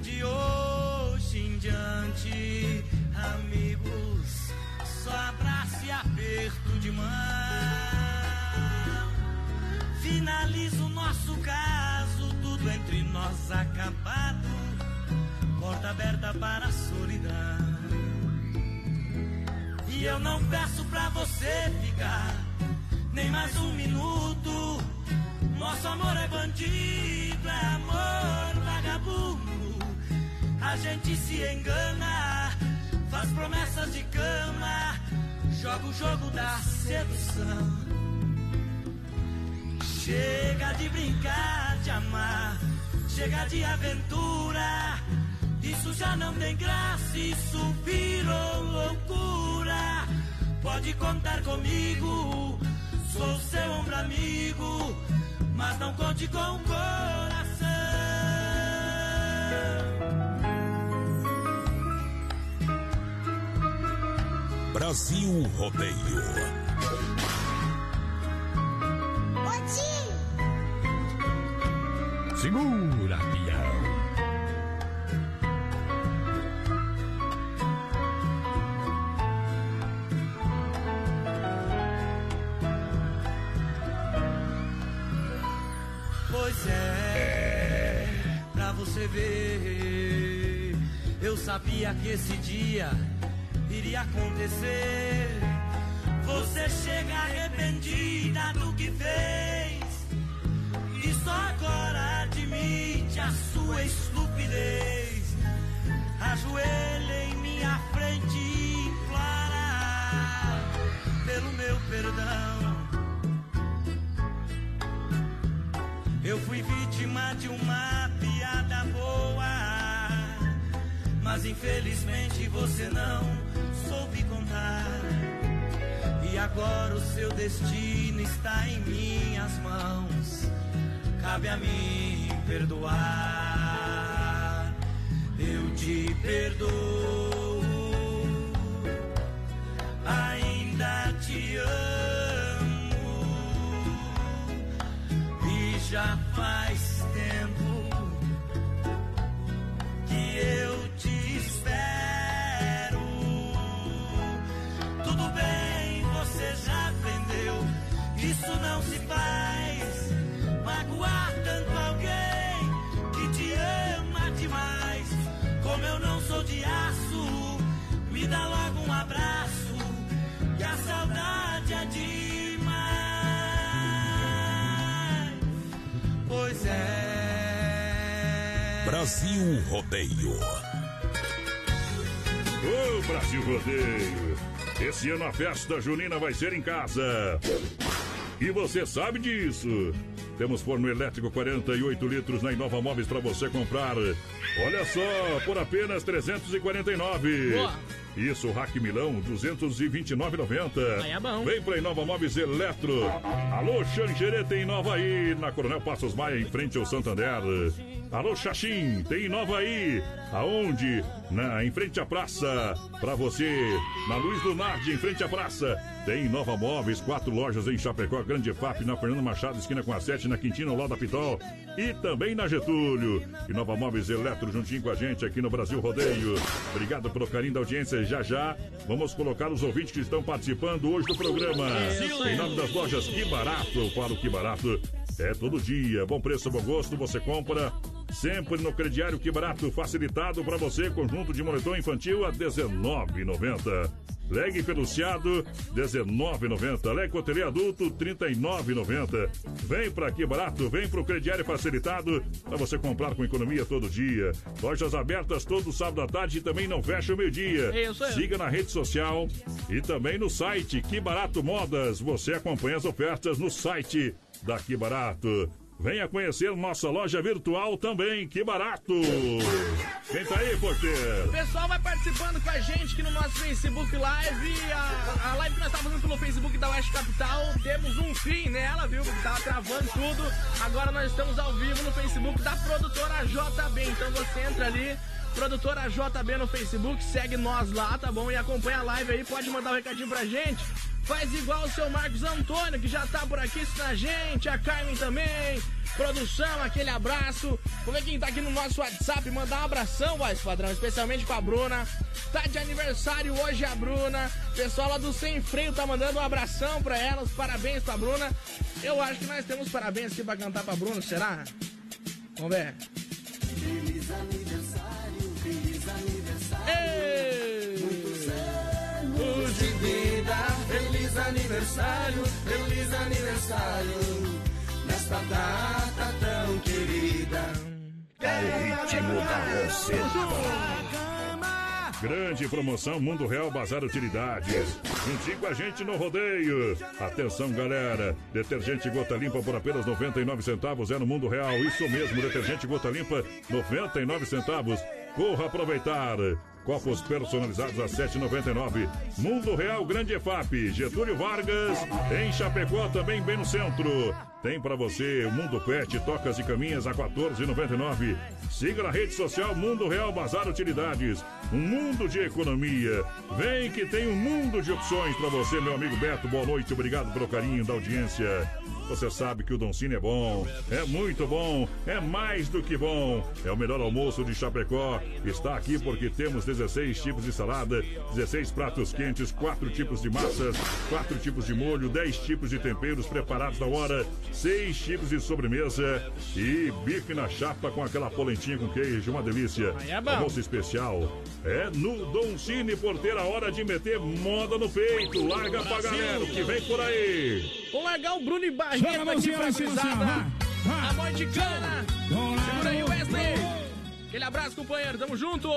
De hoje em diante, amigos, só abraço e aperto de mão. Finaliza o nosso caso, tudo entre nós acabado. Para a solidão. E eu não peço pra você ficar nem mais um minuto. Nosso amor é bandido, é amor vagabundo. A gente se engana, faz promessas de cama, joga o jogo da sedução. Chega de brincar, de amar, chega de aventura. Isso já não tem graça, isso virou loucura. Pode contar comigo, sou seu ombro amigo, mas não conte com o coração. Brasil Rodeio. Segura, sabia que esse dia iria acontecer. Você chega arrependida do que fez infelizmente você não soube contar. E agora o seu destino está em minhas mãos. Cabe a mim perdoar. Eu te perdoo. Ainda te amo. já faz Brasil Rodeio. Ô Brasil Rodeio! Esse ano a festa junina vai ser em casa. E você sabe disso. Temos forno elétrico 48 litros na Inova Móveis para você comprar. Olha só, por apenas 349. Boa. Isso, Rack Milão, 229,90. Aí é bom. Vem pra Inova Móveis Eletro. Alô, Xanxerê tem Inova aí, na Coronel Passos Maia, em frente ao Santander. Alô, Xaxim, tem Inova aí. Aonde? Na, em frente à praça. Pra você, na Luiz Lunardi, em frente à praça. Tem Nova Móveis, quatro lojas em Chapecó, Grande FAP, na Fernando Machado, esquina com a 7, na Quintino, lá da Pitol. E também na Getúlio. E Nova Móveis Eletro, juntinho com a gente aqui no Brasil Rodeio. Obrigado pelo carinho da audiência. Já já vamos colocar os ouvintes que estão participando hoje do programa. Em nome das lojas Que Barato, eu falo Que Barato. É todo dia, bom preço, bom gosto, você compra sempre no crediário Que Barato, facilitado para você, conjunto de moletom infantil a R$19,90. Leg peluciado, R$19,90. Leg cotelê adulto, R$39,90. Vem pra aqui barato, vem pro crediário facilitado para você comprar com economia todo dia. Lojas abertas todo sábado à tarde e também não fecha o meio-dia. Aí. Siga na rede social e também no site Que Barato Modas. Você acompanha as ofertas no site da Que Barato. Venha conhecer nossa loja virtual também, que barato! Quem tá aí, O porteiro? pessoal vai participando com a gente aqui no nosso Facebook Live. A, a live que nós estamos fazendo pelo Facebook da Oeste Capital, temos um fim nela, viu? Porque tava travando tudo. Agora nós estamos ao vivo no Facebook da produtora JB. Então você entra ali, produtora JB no Facebook, segue nós lá, tá bom? E acompanha a live aí, pode mandar um recadinho pra gente. Faz igual o seu Marcos Antônio, que já tá por aqui assistindo a gente, a Carmen também. Produção, aquele abraço. Vamos ver quem tá aqui no nosso WhatsApp. Mandar um abração, voz padrão, especialmente pra Bruna. Tá de aniversário hoje a Bruna. Pessoal lá do Sem Freio tá mandando um abração pra ela. Os parabéns pra Bruna. Eu acho que nós temos parabéns aqui pra cantar pra Bruna, será? Vamos ver. Feliz! Muitos anos de vida. Feliz aniversário, feliz aniversário. Nesta data tão querida. Ritmo da. Grande promoção Mundo Real Bazar Utilidades. Juntinho com a gente no rodeio. Atenção, galera. Detergente gota limpa por apenas 99 centavos é no Mundo Real. Isso mesmo, detergente gota limpa 99 centavos. Corra aproveitar. Copos personalizados a 7,99. Mundo Real Grande EFAP. Getúlio Vargas. Em Chapecó, também bem no centro. Tem pra você o Mundo Pet, tocas e caminhas a 14,99. Siga na rede social Mundo Real Bazar Utilidades. Um mundo de economia. Vem que tem um mundo de opções pra você, meu amigo Beto. Boa noite, obrigado pelo carinho da audiência. Você sabe que o Don Cine é bom, é muito bom, é mais do que bom. É o melhor almoço de Chapecó. Está aqui porque temos 16 tipos de salada, 16 pratos quentes, 4 tipos de massas, 4 tipos de molho, 10 tipos de temperos preparados na hora, 6 tipos de sobremesa e bife na chapa com aquela polentinha com queijo, uma delícia. Aí é bom. Almoço especial. É no Don Cine por ter a hora de meter moda no peito. Larga pra galera o que vem por aí. Vou largar o Bruno e Barreto Joga a aqui pra assim, ó. Amor de cana. Segura aí, Wesley. Aquele abraço, companheiro. Tamo junto.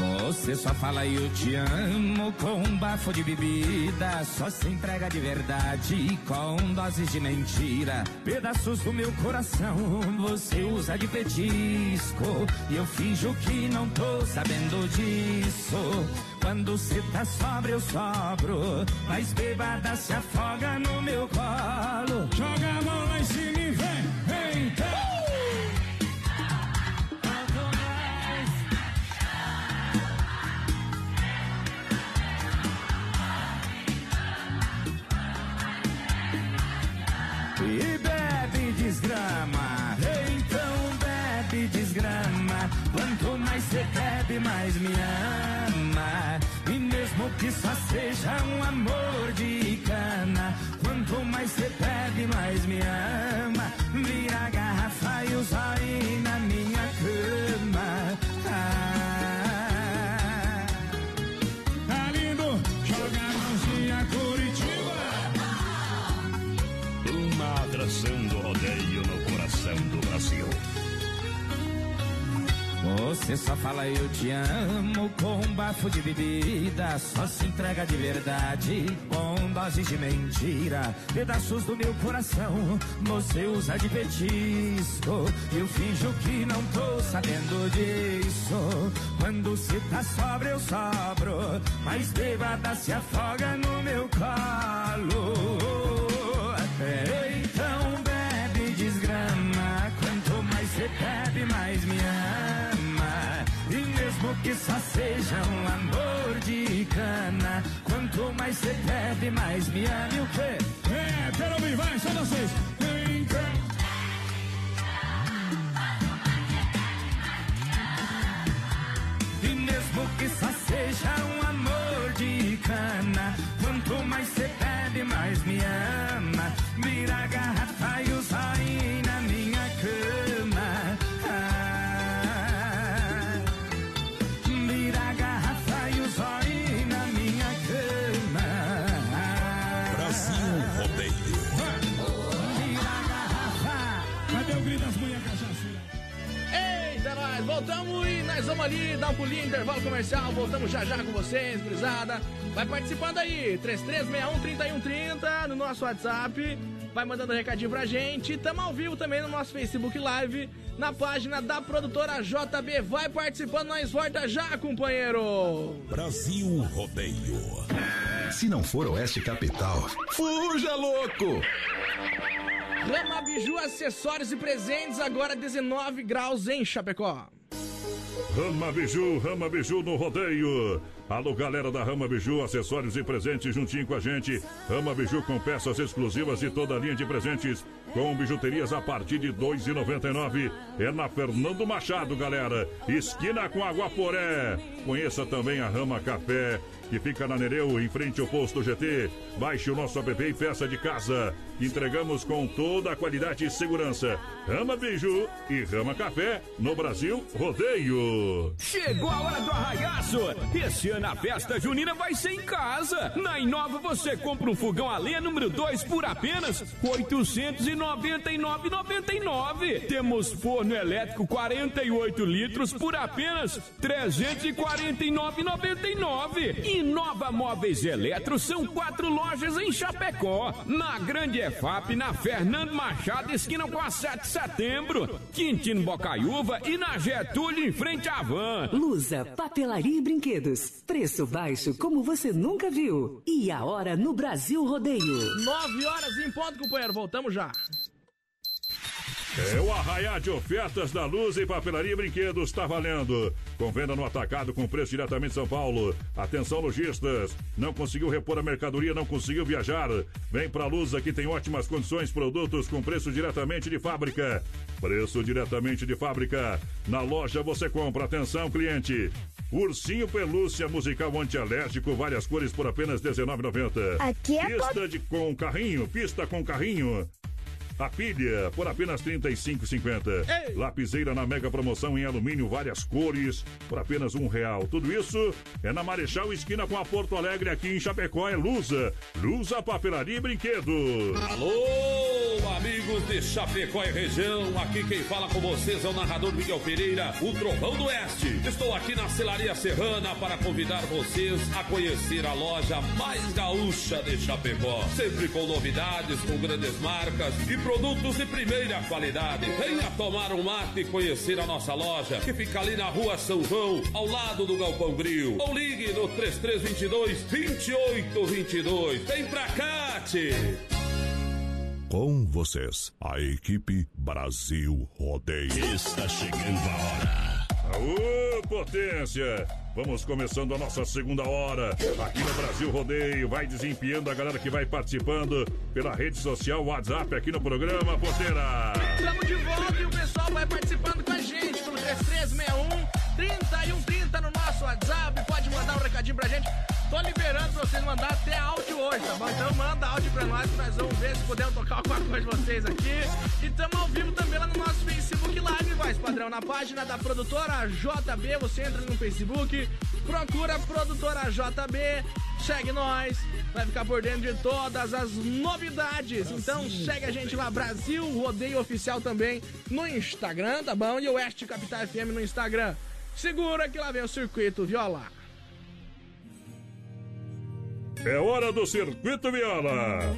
Você só fala eu te amo com um bafo de bebida. Só se entrega de verdade com doses de mentira. Pedaços do meu coração você usa de petisco. E eu finjo que não tô sabendo disso. Quando cê tá sobra, eu sobro. Mas bebada se afoga no meu colo. Joga a mão lá em cima e vem, vem, então. Mais me ama. E mesmo que só seja um amor de cana, quanto mais você bebe, mais me ama. Você só fala eu te amo com um bafo de bebida. Só se entrega de verdade com doses de mentira. Pedaços do meu coração você usa de petisco. Eu finjo que não tô sabendo disso. Quando se tá sobra eu sobro. Mas bêbada se afoga no meu colo. Que só seja um amor de cana, quanto mais você bebe, mais me ama. E o quê? É, quero ouvir, vai, só vocês. Então, E mesmo que só seja um vamos ali dar um pulinho, intervalo comercial. Voltamos já já com vocês, gurizada. Vai participando aí, 3361-3130 no nosso WhatsApp. Vai mandando recadinho pra gente. Tamo ao vivo também no nosso Facebook Live, na página da produtora JB. Vai participando, nós volta já, companheiro. Brasil Rodeio. Se não for Oeste Capital, fuja louco! Rama Biju Acessórios e Presentes, agora 19 graus em Chapecó. Rama Biju, Rama Biju no rodeio. Alô, galera da Rama Biju, acessórios e presentes juntinho com a gente. Rama Biju com peças exclusivas e toda a linha de presentes com bijuterias a partir de R$ 2,99. É na Fernando Machado, galera. Esquina com Aguaporé. Conheça também a Rama Café, que fica na Nereu, em frente ao posto GT. Baixe o nosso app e peça de casa. Entregamos com toda a qualidade e segurança. Rama Biju e Rama Café no Brasil Rodeio. Chegou a hora do arraiaço! Esse ano a festa junina vai ser em casa! Na Inova você compra um fogão a lenha número 2 por apenas R$ 899,99. Temos forno elétrico 48 litros por apenas R$ 349,99. Inova Móveis Eletro são quatro lojas em Chapecó. Na Grande EFAP, na Fernando Machado, esquina com a 7 de setembro. Quintino Bocaiúva e na Getúlio, em frente à van. Lusa, papelaria e brinquedos. Preço baixo como você nunca viu. E a hora no Brasil Rodeio. 9 horas em ponto, companheiro. Voltamos já. É o arraiar de ofertas da Luz e Papelaria e Brinquedos está valendo. Com venda no atacado com preço diretamente de São Paulo. Atenção lojistas, não conseguiu repor a mercadoria, não conseguiu viajar? Vem pra Luz, aqui tem ótimas condições, produtos com preço diretamente de fábrica. Preço diretamente de fábrica. Na loja você compra. Atenção, cliente. Ursinho Pelúcia Musical Antialérgico, várias cores por apenas R$19,90. Aqui é Pista de, com carrinho, pista com carrinho. A pilha por apenas R$ 35,50. Lapiseira na mega promoção em alumínio, várias cores, por apenas um real. Tudo isso é na Marechal Esquina com a Porto Alegre, aqui em Chapecó. É Lusa. Lusa Papelaria e Brinquedos. Alô, amigos de Chapecó e região. Aqui quem fala com vocês é o narrador Miguel Pereira, o Trovão do Oeste. Estou aqui na Celaria Serrana para convidar vocês a conhecer a loja mais gaúcha de Chapecó. Sempre com novidades, com grandes marcas e produtos de primeira qualidade. Venha tomar um mate e conhecer a nossa loja, que fica ali na rua São João, ao lado do Galpão Grill. Ou ligue no 3322 2822. Vem pra cá, tchê. Com vocês, a equipe Brasil Rodeio. Está chegando a hora. Aô, potência! Vamos começando a nossa segunda hora aqui no Brasil Rodeio. Vai desempenhando a galera que vai participando pela rede social, WhatsApp aqui no programa, Porteira. Estamos de volta e o pessoal vai participando com a gente pelo 3361 3130 no nosso WhatsApp. Pode mandar um recadinho pra gente. Tô liberando pra vocês mandar até áudio hoje, tá bom? Então manda áudio pra nós que nós vamos ver se puder tocar alguma coisa de vocês aqui. E tamo ao vivo também lá no nosso Facebook Live, voz padrão. Na página da produtora JB, você entra no Facebook, procura produtora JB, segue nós, vai ficar por dentro de todas as novidades. Então segue a gente lá, Brasil Rodeio Oficial também no Instagram, tá bom? E o Oeste Capital FM no Instagram. Segura que lá vem o circuito viola. É hora do Circuito Viola.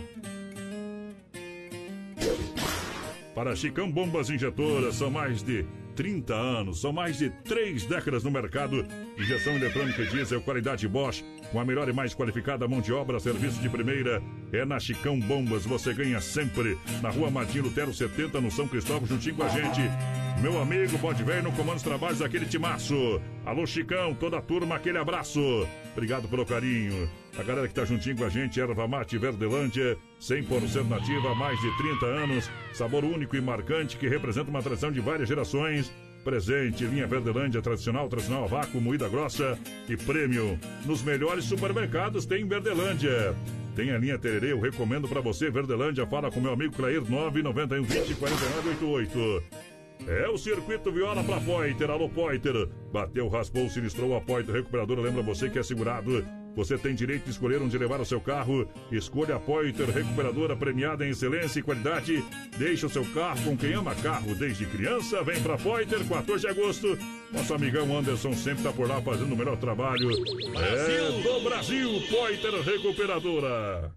Para Chicão Bombas Injetoras, são mais de 30 anos, são mais de 3 décadas no mercado. Injeção eletrônica diesel, qualidade Bosch, com a melhor e mais qualificada mão de obra, serviço de primeira. É na Chicão Bombas, você ganha sempre. Na rua Martim Lutero 70, no São Cristóvão, juntinho com a gente. Meu amigo, pode ver no comando dos trabalhos daquele timaço. Alô, Chicão, toda a turma, aquele abraço. Obrigado pelo carinho. A galera que tá juntinho com a gente, Erva Mate Verdelândia, 100% nativa há mais de 30 anos. Sabor único e marcante que representa uma tradição de várias gerações. Presente, linha Verdelândia tradicional, tradicional a vácuo, moída grossa e prêmio. Nos melhores supermercados tem Verdelândia. Tem a linha Tererê, eu recomendo para você, Verdelândia. Fala com meu amigo Clair 991 20 4988. É o circuito viola pra Poiter. Alô, Poiter. Bateu, raspou, sinistrou a Poiter Recuperadora. Lembra você que é segurado. Você tem direito de escolher onde levar o seu carro. Escolha a Poiter Recuperadora premiada em excelência e qualidade. Deixa o seu carro com quem ama carro desde criança. Vem pra Poiter, 14 de agosto. Nosso amigão Anderson sempre tá por lá fazendo o melhor trabalho. É do Brasil, Poiter Recuperadora.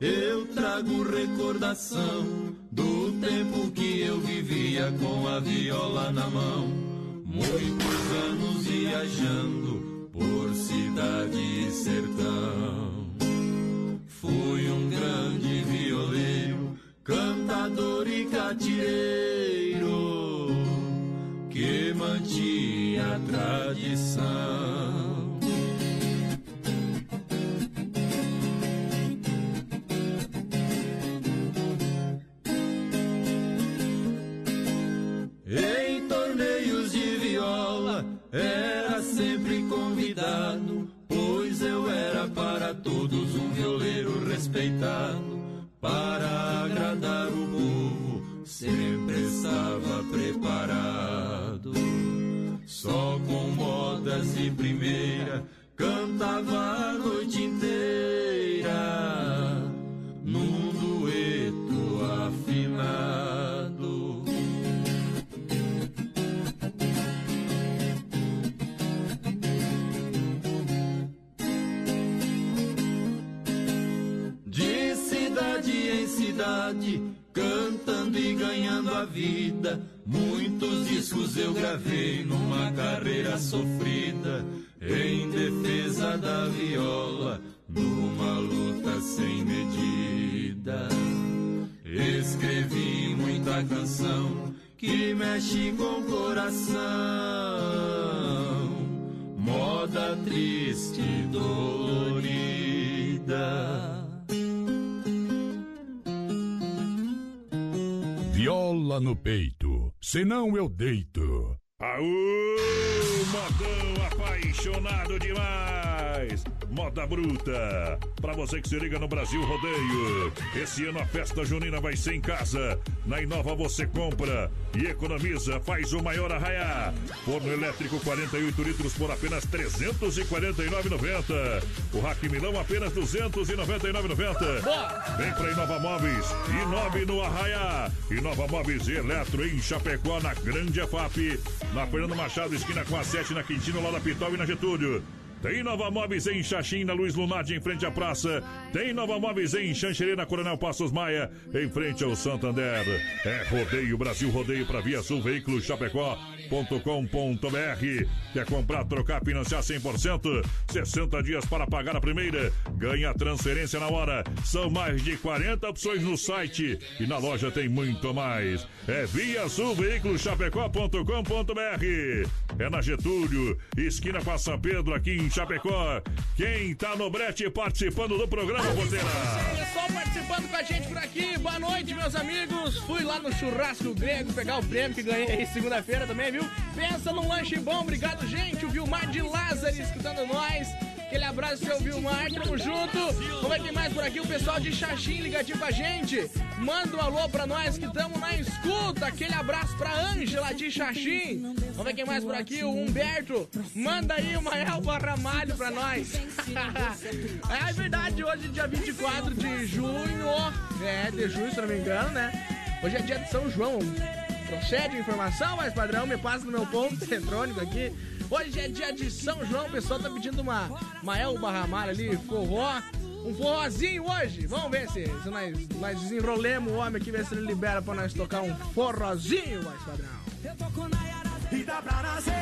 Eu trago recordação do tempo que eu vivia com a viola na mão. Muitos anos viajando por cidade e sertão. Fui um grande violeiro, cantador e catieiro que mantinha a tradição. Sempre estava preparado. Só com modas de primeira, cantava a noite inteira. Num dueto afinado. De cidade em cidade, e ganhando a vida. Muitos discos eu gravei numa carreira sofrida, em defesa da viola, numa luta sem medida. Escrevi muita canção que mexe com o coração, moda triste dolorida. Viola no peito, senão eu deito. Aô, modão apaixonado demais! Moda Bruta, pra você que se liga no Brasil Rodeio. Esse ano a festa junina vai ser em casa. Na Inova você compra e economiza, faz o maior arraiar. Forno elétrico 48 litros por apenas R$ 349,90. O Rack Milão apenas R$ 299,90. Vem pra Inova Móveis, Inove no Arraiá. Inova Móveis Eletro em Chapecó, na Grande EFAP. Na Fernando Machado, esquina com a 7, na Quintino, lá da Pitol e na Getúlio. Tem Nova Móveis em Xaxim, na Luiz Lunardi, em frente à praça. Tem Nova Móveis em Xanxerê, na Coronel Passos Maia, em frente ao Santander. É Rodeio Brasil Rodeio para Via Sul Veículos Chapecó com.br Quer comprar, trocar, financiar 100%? 60 dias para pagar a primeira. Ganha transferência na hora. São mais de 40 opções no site e na loja tem muito mais. É via sul veículos chapecó.com.br. É na Getúlio, esquina com a São Pedro, aqui em Chapecó. Quem tá no brete participando do programa, Porteira? Pessoal participando com a gente por aqui. Boa noite, meus amigos. Fui lá no churrasco grego pegar o prêmio que ganhei segunda-feira também, viu? Pensa num lanche bom, obrigado, gente. O Vilmar de Lázaro escutando nós. Aquele abraço, seu Vilmar, tamo junto. Vamos ver quem mais por aqui, o pessoal de Xaxim ligadinho com a gente. Manda um alô pra nós que tamo na escuta. Aquele abraço pra Ângela de Xaxim. Vamos ver quem mais por aqui, o Humberto. Manda aí uma Elba Ramalho pra nós. é verdade, hoje dia 24 de junho. É, de junho, se não me engano, né? Hoje é dia de São João. Procede a informação, mas padrão, me passa no meu ponto eletrônico aqui. Hoje é dia de São João, o pessoal tá pedindo uma, uma Elba Ramalho ali, forró. Um forrozinho hoje. Vamos ver se, se nós, nós desenrolemos o homem aqui, ver se ele libera pra nós tocar um forrozinho, mais padrão. Eu tô com Nayara e dá pra nascer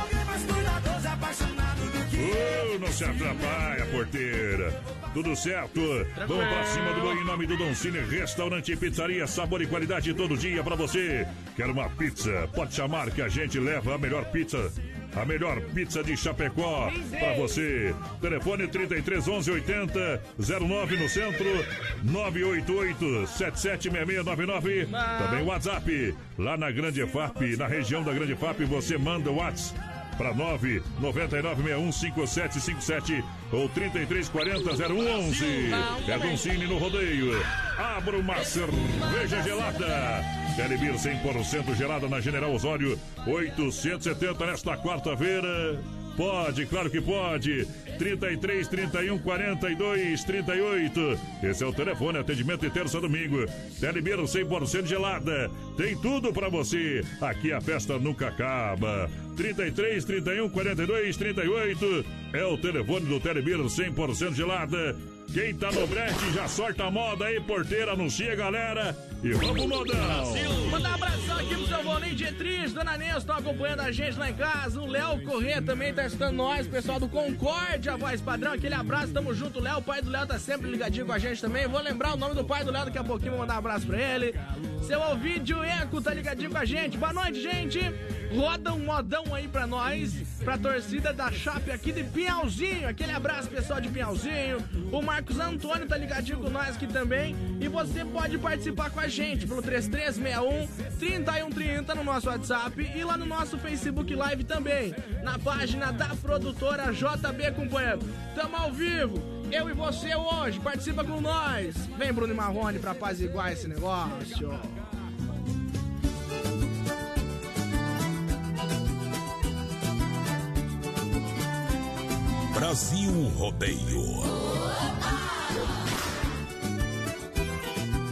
alguém mais cuidadoso, apaixonado do que Uh, não se atrapalha, porteira. Tudo certo? Vamos pra cima do banho em nome do Don Cine Restaurante e Pizzaria. Sabor e qualidade todo dia pra você. Quer uma pizza? Pode chamar que a gente leva a melhor pizza. A melhor pizza de Chapecó pra você. Telefone 33 11 80 09 no centro 988 776699. Também WhatsApp. Lá na Grande FAP, na região da Grande FAP, você manda o WhatsApp para 999615757 ou 33400111. É Doncini no rodeio. Abra uma cerveja gelada. Telebir 100% gelada na General Osório, 870 nesta quarta-feira. Pode, claro que pode. 33 31 42 38. Esse é o telefone, atendimento de terça a domingo. Telebir 100% gelada. Tem tudo pra você. Aqui a festa nunca acaba. 33 31 42 38 é o telefone do Telebir 100% gelada. Quem tá no brete já sorta a moda aí, porteira, anuncia, galera. E vamos, modão! Mandar um abração aqui pro seu Boninho Dietrich, Dona Neuza, estão acompanhando a gente lá em casa. O Léo Corrêa também tá escutando nós, pessoal do Concórdia, voz padrão. Aquele abraço, tamo junto, Léo. O pai do Léo tá sempre ligadinho com a gente também. Vou lembrar o nome do pai do Léo daqui a pouquinho, vou mandar um abraço pra ele. Seu Ovidio Eco tá ligadinho com a gente. Boa noite, gente. Roda um modão aí pra nós, pra torcida da Chape aqui de Pinhalzinho. Aquele abraço, pessoal de Pinhalzinho. O Marcos Antônio tá ligadinho com nós aqui também. E você pode participar com a gente pelo 3361 3130 no nosso WhatsApp e lá no nosso Facebook Live também. Na página da produtora JB Companheiro. Tamo ao vivo. Eu e você hoje, participa com nós. Vem, Bruno Marrone, pra apaziguar esse negócio. Brasil Rodeio.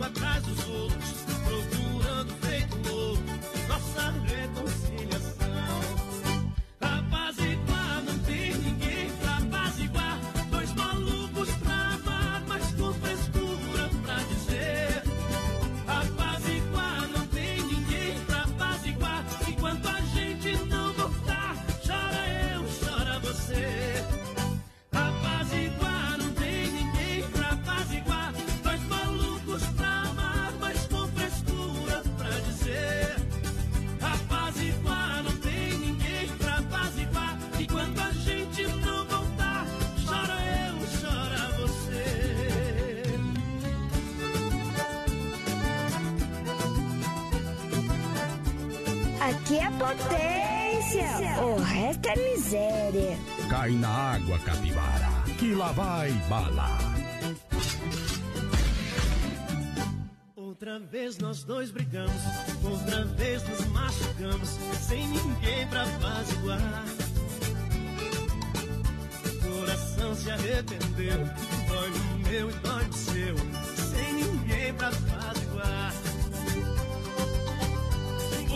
Atrás dos outros, procurando feito louco, nossa reconciliação. Aqui é potência. o resto é miséria. Cai na água, capivara, que lá vai bala. Outra vez nós dois brigamos, outra vez nos machucamos, sem ninguém pra apaziguar. Coração se arrependeu, dói no meu e dói no seu, sem ninguém pra apaziguar.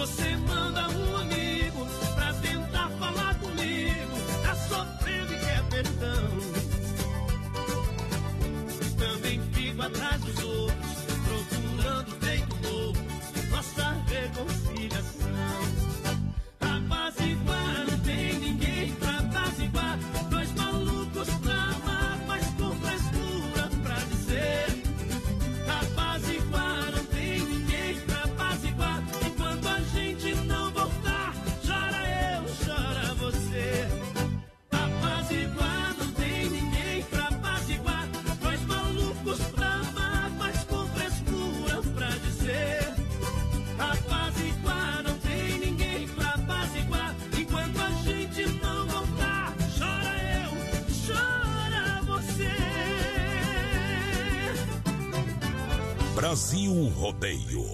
Você manda um amigo pra tentar falar comigo, tá sofrendo e quer perdão. Também fico atrás dos outros, procurando feito louco, nossa reconciliação. Brasil Rodeio.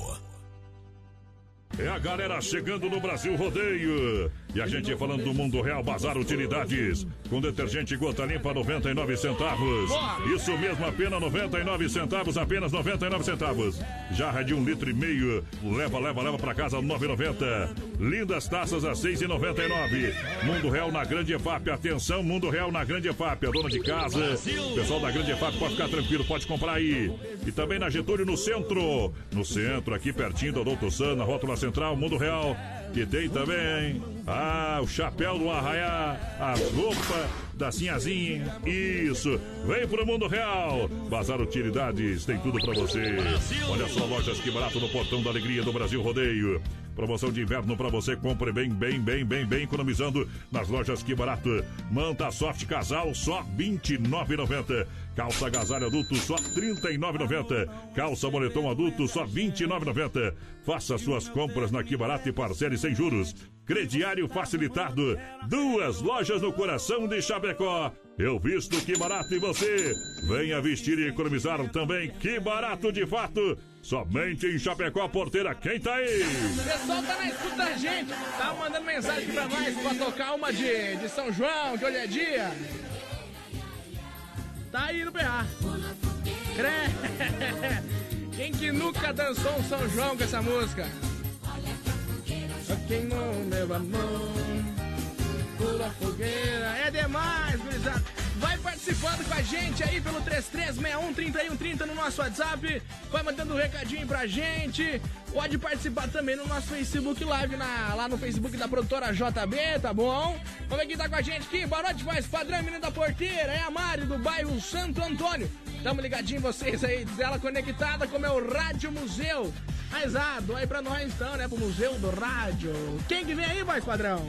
É a galera chegando no Brasil Rodeio. E a gente falando do mundo real, Bazar Utilidades. Com detergente gota limpa, 99 centavos. Isso mesmo, apenas 99 centavos, apenas 99 centavos. Jarra de um litro e meio. Leva, leva, leva pra casa, 9,90. Lindas taças a 6,99. Mundo Real na Grande EFAP. Atenção, Mundo Real na Grande EFAP. A dona de casa, pessoal da Grande EFAP pode ficar tranquilo, pode comprar aí. E também na Getúlio, no centro. No centro, aqui pertinho do Doutor Sana, rótula central, Mundo Real. Que tem também, ah, o chapéu do arraiá, as roupas da Sinhazinha. Isso, vem pro mundo real. Bazar Utilidades, tem tudo pra você. Olha só, lojas que barato no portão da alegria do Brasil Rodeio. Promoção de inverno pra você, compre bem, bem, bem, bem, bem, economizando nas lojas que barato. Manta Soft Casal, só R$ 29,90. Calça agasalho adulto, só R$ 39,90. Calça moletom adulto, só R$ 29,90. Faça suas compras na Que Barato e parcele sem juros. Crediário facilitado. Duas lojas no coração de Chapecó. Eu visto que barato e você. Venha vestir e economizar também. Que barato de fato. Somente em Chapecó, porteira. Quem tá aí? O pessoal tá na escuta da gente, tá mandando mensagem pra nós pra tocar uma de, de São João, que hoje é dia. Tá aí no BA. Crê. Quem que nunca dançou um São João com essa música? Só quem não meu amor pula fogueira. É demais, gurizada. Vai participando com a gente aí pelo 33613130 no nosso WhatsApp. Vai mandando um recadinho pra gente. Pode participar também no nosso Facebook Live, na, lá no Facebook da produtora JB, tá bom? Vamos ver quem tá com a gente aqui. Boa noite, voz padrão, menina da porteira. É a Mari do bairro Santo Antônio. Tamo ligadinho vocês aí, diz ela conectada como é o Rádio Museu. Mas ah, doa aí pra nós então, né? Pro Museu do Rádio. Quem que vem aí, voz padrão?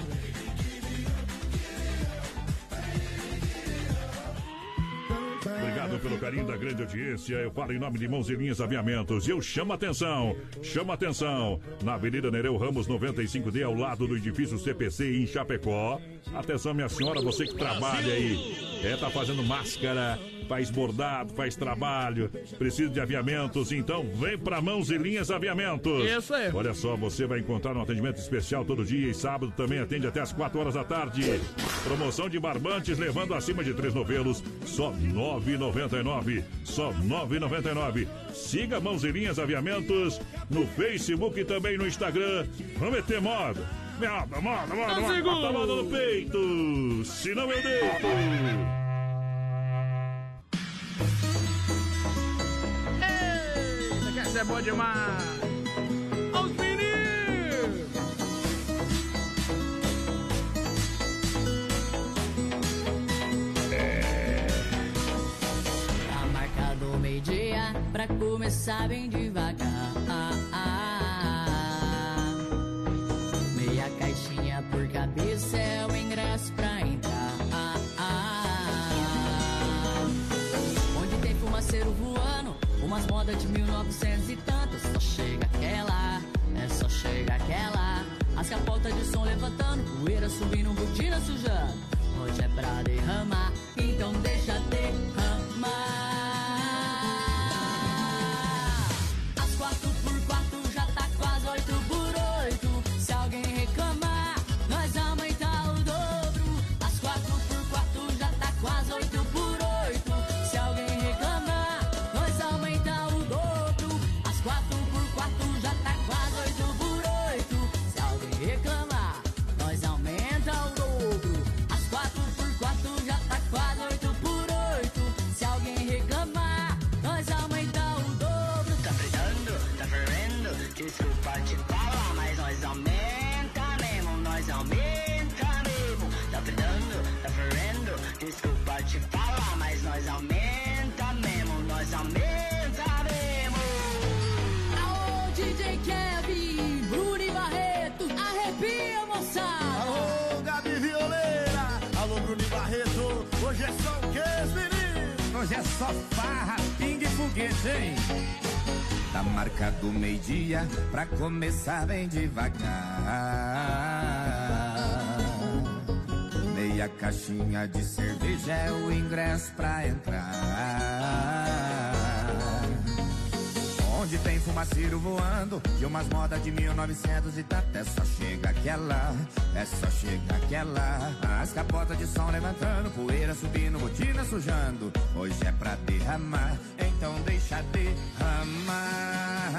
Obrigado pelo carinho da grande audiência. Eu falo em nome de Mãozinhas Aviamentos. E eu chamo atenção, chama atenção. Na Avenida Nereu Ramos 95D, ao lado do edifício CPC em Chapecó. Atenção, minha senhora, você que trabalha aí. É, tá fazendo máscara, faz bordado, faz trabalho, precisa de aviamentos, então vem pra Mãos e Linhas Aviamentos. Isso aí. Olha só, você vai encontrar um atendimento especial todo dia e sábado também atende até as 4 horas da tarde. Promoção de barbantes levando acima de três novelos, só R$ 9,99. Só R$ 9,99. Siga Mãos e Linhas Aviamentos no Facebook e também no Instagram. Vamos meter moda. Moda, moda, moda, moda. Bota a moda no peito. Senão eu deito. É boa demais! Aos meninos! Tá marcado meio-dia pra começar bem devagar. Meia caixinha por cabeça é o ingresso pra modas de 1900 e tantos. Só chega aquela, é só chega aquela. As capotas de som levantando, poeira subindo, botina sujando. Hoje é pra derramar, então deixa derramar. Hoje é só farra, pingue foguete, hein? Da marca do meio-dia, pra começar bem devagar. Meia caixinha de cerveja é o ingresso pra entrar. Onde tem fumaceiro voando De umas modas de 1900 e tá até só chega aquela É só chega aquela. As capotas de som levantando Poeira subindo, botina sujando. Hoje é pra derramar Então deixa derramar.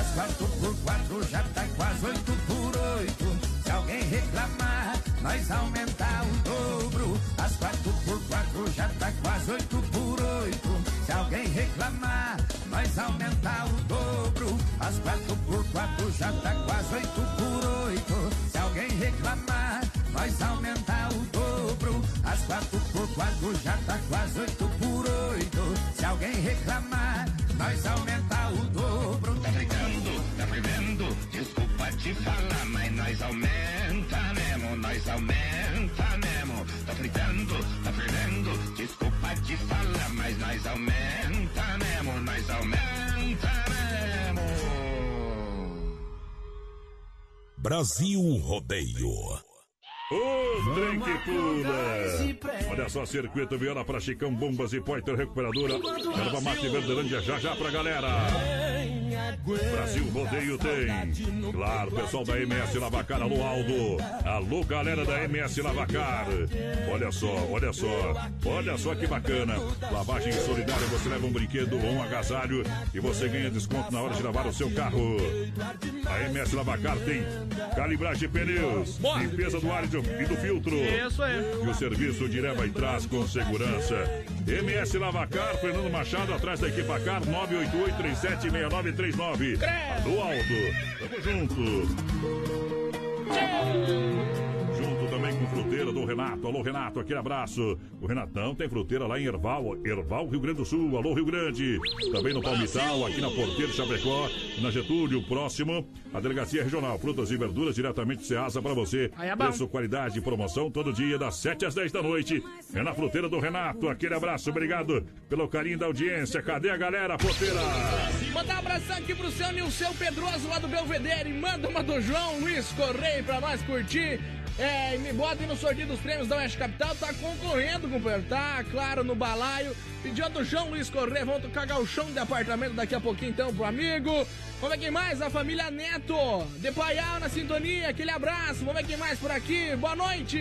As quatro por quatro já tá quase oito por oito. Se alguém reclamar Nós aumentar o dobro. As quatro por quatro já tá quase oito por oito se alguém reclamar, nós aumentar o dobro. As quatro por quatro já tá quase oito por oito. Se alguém reclamar, nós aumentar o dobro. As quatro por quatro já tá quase oito por oito. Se alguém reclamar, nós aumentar o dobro. Tá brigando, tá fervendo, desculpa te falar, mas nós aumenta mesmo, nós aumenta mesmo. Tá fritando, tá fervendo, desculpa te falar, mas nós aumenta mesmo, nós aumenta mesmo. Brasil Rodeio. O trem que pula. Olha só, circuito viola pra Chicão, bombas e poiter recuperadora. Erva mate Verdelândia já já pra galera. Brasil Rodeio tem. Claro, pessoal da MS Lavacar, alô Aldo. Alô, galera da MS Lavacar. Olha só, olha só. Olha só que bacana. Lavagem solidária, você leva um brinquedo ou um agasalho e você ganha desconto na hora de lavar o seu carro. A MS Lavacar tem calibragem de pneus, limpeza do ar e do e do filtro. Isso aí. E o serviço de leva e traz com segurança. MS Lavacar, Fernando Machado, atrás da equipa Car, 988-376939. Alô, Aldo. Tamo junto. Junto também com fruteira do Renato. Alô, Renato, aquele abraço. O Renatão tem fruteira lá em Erval, Erval, Rio Grande do Sul. Alô, Rio Grande. Também no Palmital, aqui na Porteira Chapecó, na Getúlio, próximo. A Delegacia Regional, frutas e verduras diretamente de Ceasa para você. É. Preço, qualidade e promoção todo dia, das 7 às 10 da noite. É na fruteira do Renato. Aquele abraço, obrigado pelo carinho da audiência. Cadê a galera, porteira? Mandar um abração aqui pro seu Nilceu Pedroso lá do Belvedere. Manda uma do João Luiz Correia pra nós curtir. É, me bota aí no sorteio dos prêmios da Oeste Capital. Tá concorrendo, companheiro. Tá, claro, no balaio. Pediu do João Luiz Correia. Vamos cagar o chão de apartamento daqui a pouquinho, então, pro amigo. Vamos ver quem mais? A família Neto. De Paial na sintonia. Aquele abraço. Vamos ver quem mais por aqui. Boa noite.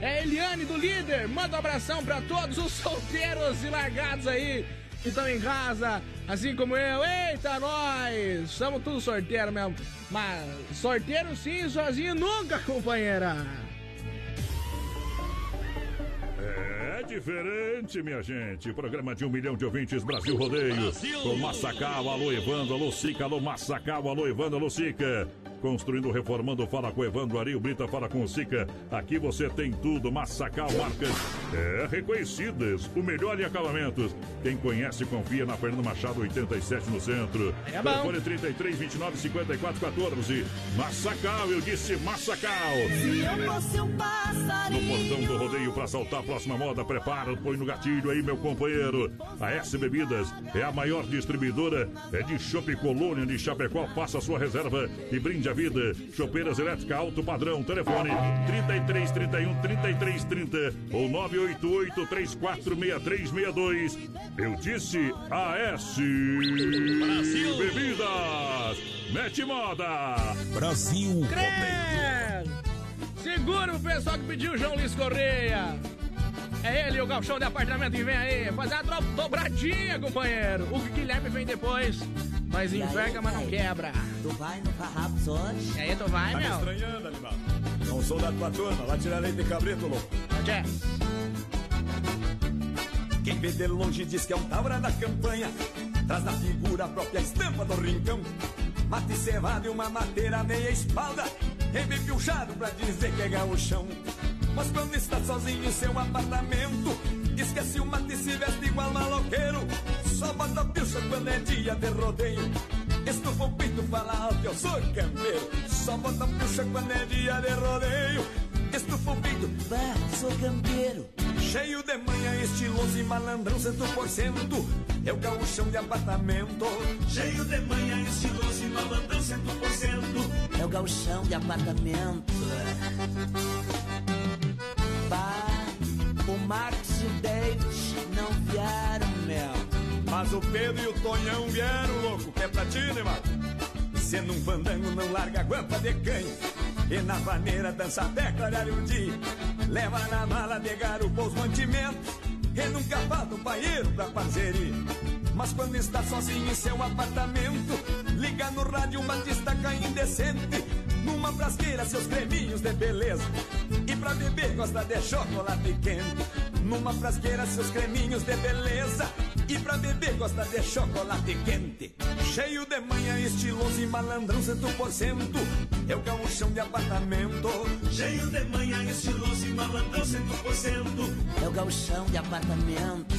É Eliane do Líder. Manda um abração pra todos os solteiros e largados aí que estão em casa, assim como eu. Eita, nós! Somos tudo sorteiro mesmo. Mas sorteiro sim, sozinho nunca, companheira. É diferente, minha gente. Programa de um milhão de ouvintes, Brasil Rodeio. Com Massacal, alô Evandro, alô Sica, alô Massacal, alô Evandro, alô Sica. Construindo, reformando, fala com Evandro Ari, o Brita fala com o Sica. Aqui você tem tudo, Massacal, marcas é, reconhecidas, o melhor em acabamentos. Quem conhece, confia na Fernando Machado 87 no centro. É bom. Telefone 33 29 54 14. Massacal, eu disse Massacal. Se eu fosse um No passarinho. portão do rodeio para saltar a próxima moda, prepara, põe no gatilho aí, meu companheiro. A S Bebidas é a maior distribuidora é de Chopp Colônia de Chapecó. Faça sua reserva e brinde a vida. Chopeiras elétrica alto padrão. Telefone 33 31 33 30 ou 988 346362. Eu disse AS Brasil. Bebidas. Mete moda. Brasil. Segura o pessoal que pediu João Luiz Correia. É ele, o galchão de apartamento que vem aí. Fazer a tro- dobradinha, companheiro. O Guilherme vem depois. Mas enverga, mas não quebra. Tu vai no Farrapos hoje? E aí, tu vai, Tá me meu? estranhando, animal. Não sou da tua turma, lá tirar leite de cabrito, louco. Jé. Quem vê de longe diz que é um taura da campanha. Traz na figura a própria estampa do rincão. Mate cevado e uma mateira meia espalda. Quem vem pilchado pra dizer que é gauchão. Mas quando está sozinho em seu apartamento, esquece o mate e se veste igual maloqueiro. Só bota pilcha quando é dia de rodeio. Estufa o peito, fala alto, eu sou campeiro. Só bota pilcha quando é dia de rodeio. Estufa o peito, Bah, sou campeiro. Cheio de manhã, estiloso e malandrão, cento por cento. É o gauchão de apartamento. Cheio de manhã, estiloso e malandrão, cento por cento. É o galchão de apartamento. Marcos e o David não vieram, meu. Mas o Pedro e o Tonhão vieram, louco, que é pra ti, né, mano? Sendo um fandango, não larga a guampa de canho. E na vaneira dança até clarear o dia. Leva na mala de garupa os mantimentos. E nunca falta um banheiro pra parceria. Mas quando está sozinho em seu apartamento, liga no rádio uma destaca indecente. Numa frasqueira, seus creminhos de beleza. E pra beber, gosta de chocolate quente. Numa frasqueira, seus creminhos de beleza. E pra beber, gosta de chocolate quente. Cheio de manhã, estiloso e malandrão, cento por cento. É o gauchão de apartamento. Cheio de manhã, estiloso e malandrão, cento por cento. É o galchão de apartamento.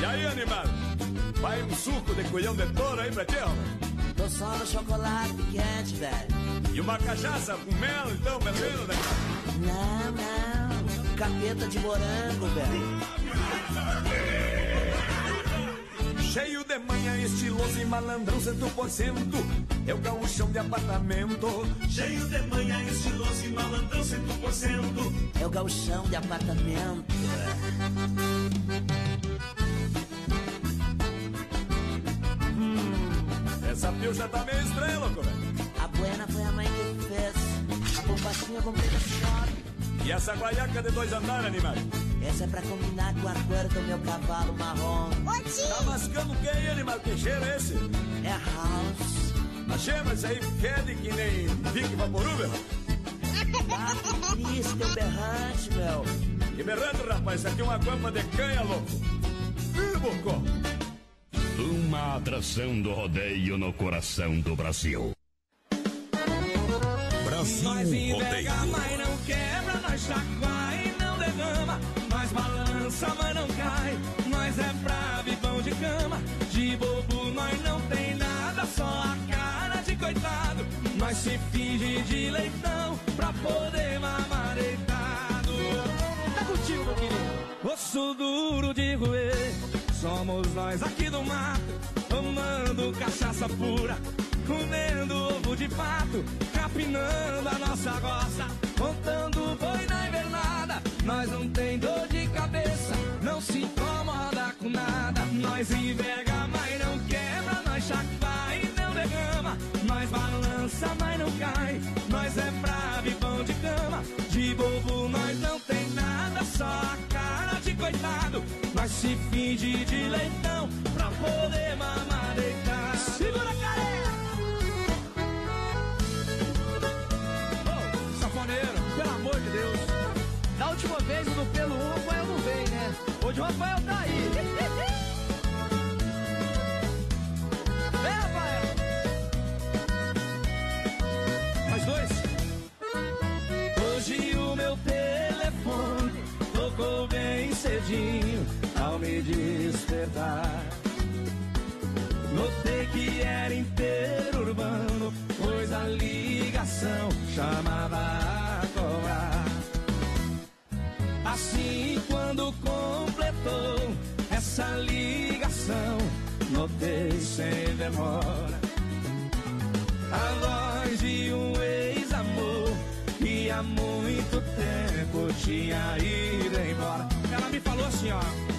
E aí, animado? Vai um suco de colhão de touro aí pra ti, ó. Tô só no chocolate quente, velho. E uma cachaça com mel, então, bebendo, né? Não, não. Capeta de morango, velho. Cheio de manhã, estiloso e malandrão, cento por cento. É o gauchão de apartamento. Cheio de manhã, estiloso e malandrão, cento por cento. É o galchão de apartamento. Essa pilcha tá meio estranha, louco, velho. A buena foi a mãe que fez. A bombachinha comprei no shopping. E essa guaiaca de dois andares, animado? Essa é pra combinar com a cor do meu cavalo marrom. Tá mascando o que aí, animal? Que cheiro é esse? É house. Achei, mas isso aí fede que nem Vic Vaporub, meu. Ah, que triste, teu berrante, meu. Que berrando, rapaz. Isso aqui é uma guampa de canha, louco. Ih, bocó. Uma atração do rodeio no coração do Brasil. Brasil Nós Rodeio. mas não quebra, nós chacoalha e não derrama. Nós balança, mas não cai. Nós é bravo e pão de cama. De bobo nós não tem nada, só a cara de coitado. Nós se finge de leitão pra poder mamar deitado. Tá contigo, meu querido. Osso duro de roer. Somos nós aqui do mato, tomando cachaça pura, comendo ovo de pato, capinando a nossa roça, montando boi na invernada. Nós não tem dor de cabeça, não se incomoda com nada. Nós enverga, mas não quebra, nós chacoalha e não derrama. Nós balança, mas não cai. Nós é bravo e bom de cama. De bobo nós não tem nada, só a cara de coitado. Nós se finge de leitão pra poder mamar deitado. Tempo tinha ido embora. Ela me falou assim, ó.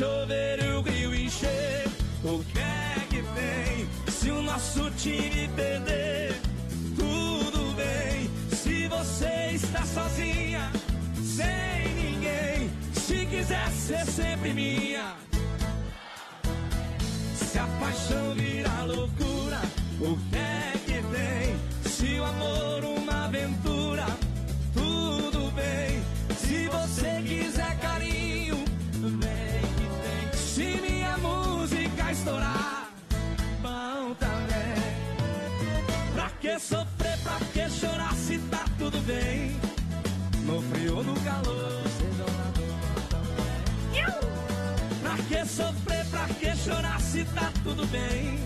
Chover e o rio encher, o que é que tem? Se o nosso time perder, tudo bem. Se você está sozinha, sem ninguém, se quiser ser sempre minha. Se a paixão virar loucura, o que ou no calor. Pra que sofrer, pra que chorar se tá tudo bem?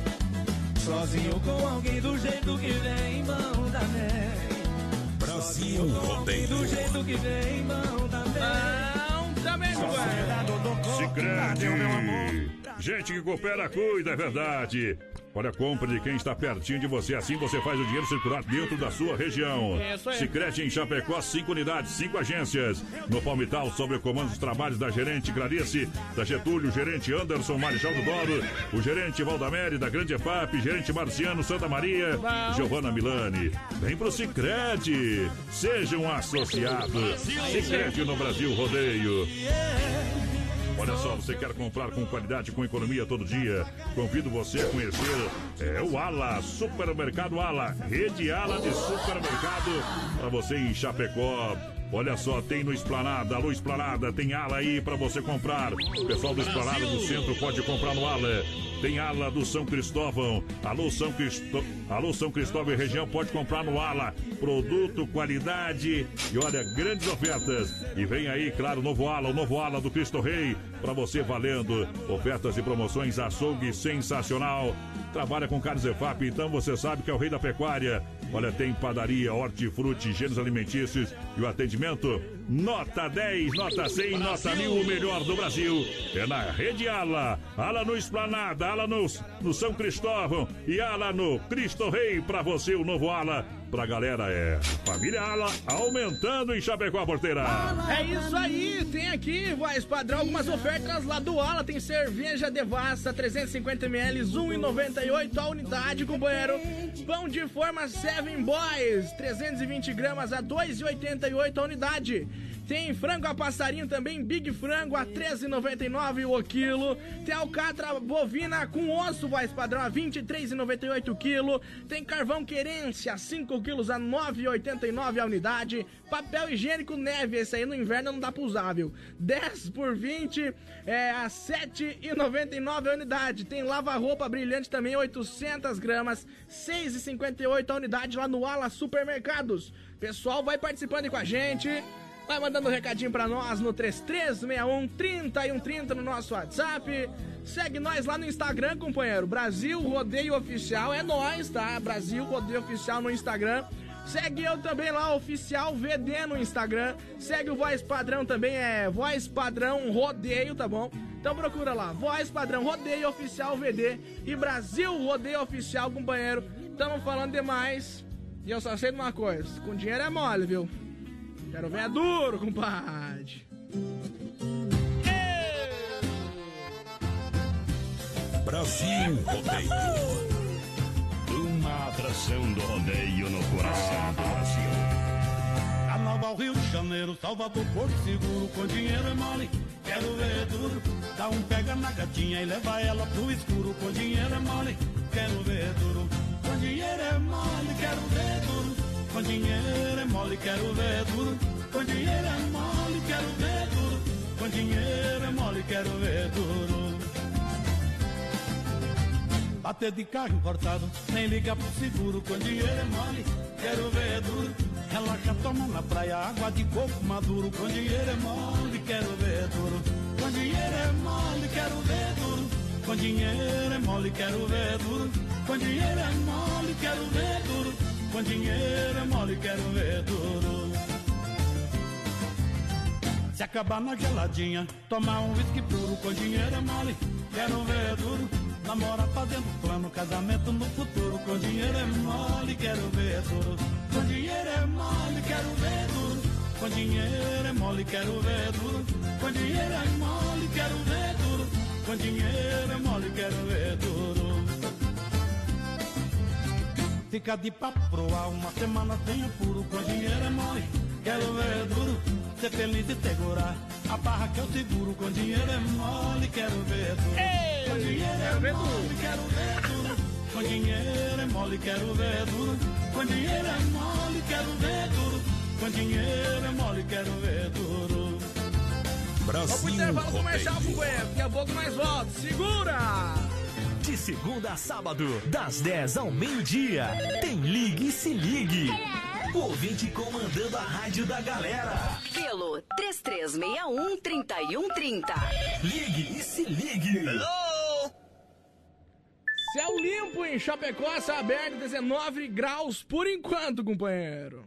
Sozinho com alguém do jeito que vem, bom também. Brasil Rodeio. Do jeito que vem, bom também. Não, também, Sicredi. Gente que coopera, cuida, é verdade. Olha, compra de quem está pertinho de você. Assim você faz o dinheiro circular dentro da sua região. Aí. Sicredi em Chapecó, cinco unidades, cinco agências. No Palmital, sob o comando dos trabalhos da gerente Clarice, da Getúlio, gerente Anderson Marechal do Douro, o gerente Valdamere, da Grande EFAP, gerente Marciano Santa Maria, Giovana Milani. Vem pro Sicredi. Seja um associado. Sicredi no Brasil Rodeio. Olha só, você quer comprar com qualidade, com economia todo dia? Convido você a conhecer é, o Ala, Supermercado Ala, rede Ala de supermercado para você em Chapecó. Olha só, tem no Esplanada, alô Esplanada, tem ala aí para você comprar. O pessoal do Esplanada do centro pode comprar no ala. Tem ala do São Cristóvão. Alô São, Cristo... alô São Cristóvão e região pode comprar no ala. Produto, qualidade e olha, grandes ofertas. E vem aí, claro, o novo ala, o novo ala do Cristo Rei para você valendo. Ofertas e promoções, açougue sensacional. Trabalha com carnes EFAP, então você sabe que é o rei da pecuária. Olha, tem padaria, hortifruti, gêneros alimentícios e o atendimento nota 10, nota 100, nota 1000, o melhor do Brasil. É na Rede Ala, Ala no Esplanada, Ala no, no São Cristóvão e Ala no Cristo Rei para você, o novo Ala. Pra galera é Família Ala aumentando em Chapecó a porteira. É isso aí, tem aqui, voz padrão, algumas ofertas lá do Ala. Tem cerveja Devassa, 350ml, 1,98 a unidade, companheiro. Pão de forma Seven Boys, 320 gramas a 2,88 a unidade. Tem frango a passarinho também, Big Frango a 13,99 o quilo. Tem alcatra bovina com osso, voz padrão, a 23,98 o quilo. Tem carvão querência, 5 quilos a 9,89 a unidade. Papel higiênico neve, esse aí no inverno não dá pra usar, viu? 10 por 20 é a 7,99 a unidade. Tem lava-roupa brilhante também, 800 gramas, 6,58 a unidade lá no Ala Supermercados. Pessoal, vai participando com a gente. Vai mandando um recadinho pra nós no 3361 3130 no nosso WhatsApp. Segue nós lá no Instagram, companheiro. Brasil Rodeio Oficial é nós, tá? Brasil Rodeio Oficial no Instagram. Segue eu também lá, Oficial VD no Instagram. Segue o Voz Padrão também, é Voz Padrão Rodeio, tá bom? Então procura lá, Voz Padrão Rodeio Oficial VD e Brasil Rodeio Oficial, companheiro. Estamos falando demais. E eu só sei de uma coisa: com dinheiro é mole, viu? Quero ver é duro, compadre. Brasil Rodeio. Uma atração do rodeio no coração do Brasil. Carnaval Rio de Janeiro, Salvador, Porto Seguro, com dinheiro é mole, quero ver duro. Dá um pega na gatinha e leva ela pro escuro, com dinheiro é mole, quero ver duro. Com dinheiro é mole, quero ver duro. Com dinheiro é mole, quero ver duro. Com dinheiro é mole, quero ver duro. Com dinheiro é mole, quero ver duro. Bater de carro importado, nem liga pro seguro, com dinheiro é mole, quero ver duro. Relaxa, toma na praia, água de coco maduro, com dinheiro é mole, quero ver duro. Com dinheiro é mole, quero ver duro. Com dinheiro é mole, quero ver duro. Com dinheiro é mole, quero ver duro. Com dinheiro é mole, quero ver duro. Se acabar na geladinha, tomar um whisky puro, com dinheiro é mole, quero ver duro. Namora fazendo plano, casamento no futuro, com dinheiro é mole, quero ver duro. Com dinheiro é mole, quero ver duro. Com dinheiro é mole, quero ver duro. Com dinheiro é mole, quero ver duro. Com dinheiro é mole, quero ver duro. Fica de papo pro ar, uma semana sem apuro, com dinheiro é mole, quero ver duro. Ser feliz e segurar a barra que eu seguro, com dinheiro é mole, quero ver duro. com dinheiro é mole, quero ver duro. Com dinheiro é mole, quero ver duro. Com dinheiro é mole, quero ver duro. Com dinheiro é mole, quero ver duro. Vamos pro intervalo comercial, companheiro. Daqui a pouco nós volta. Segura! De segunda a sábado, das 10 ao meio-dia, tem Ligue e Se Ligue. O ouvinte comandando a rádio da galera. Pelo 3361-3130. Ligue e Se Ligue. Céu limpo em Chapecó, céu aberto, 19 graus por enquanto, companheiro.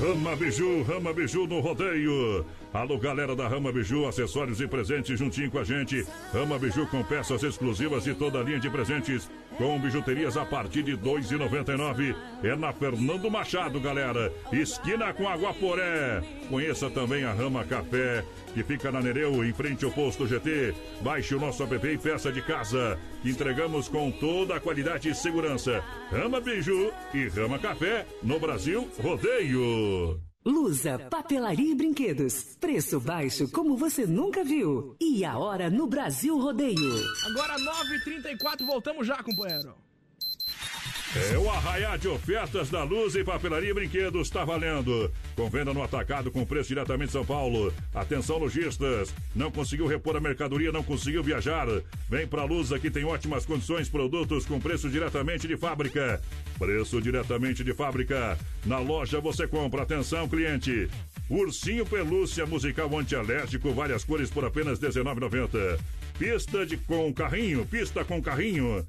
Rama Biju, Rama Biju no rodeio. Alô, galera da Rama Biju, acessórios e presentes juntinho com a gente. Rama Biju com peças exclusivas e toda a linha de presentes com bijuterias a partir de R$ 2,99. É na Fernando Machado, galera. Esquina com Aguaporé. Conheça também a Rama Café, que fica na Nereu, em frente ao posto GT. Baixe o nosso app e peça de casa. Entregamos com toda a qualidade e segurança. Rama Biju e Rama Café no Brasil Rodeio. Lusa, papelaria e brinquedos. Preço baixo como você nunca viu. E a hora no Brasil Rodeio. Agora 9h34, voltamos já, companheiro. É o arraiá de ofertas da Luz e Papelaria e Brinquedos está valendo. Com venda no atacado com preço diretamente de São Paulo. Atenção lojistas, não conseguiu repor a mercadoria, não conseguiu viajar? Vem pra Luz, aqui tem ótimas condições, produtos com preço diretamente de fábrica. Preço diretamente de fábrica. Na loja você compra. Atenção, cliente. Ursinho pelúcia musical antialérgico, várias cores por apenas R$19,90. Pista de com carrinho, pista com carrinho.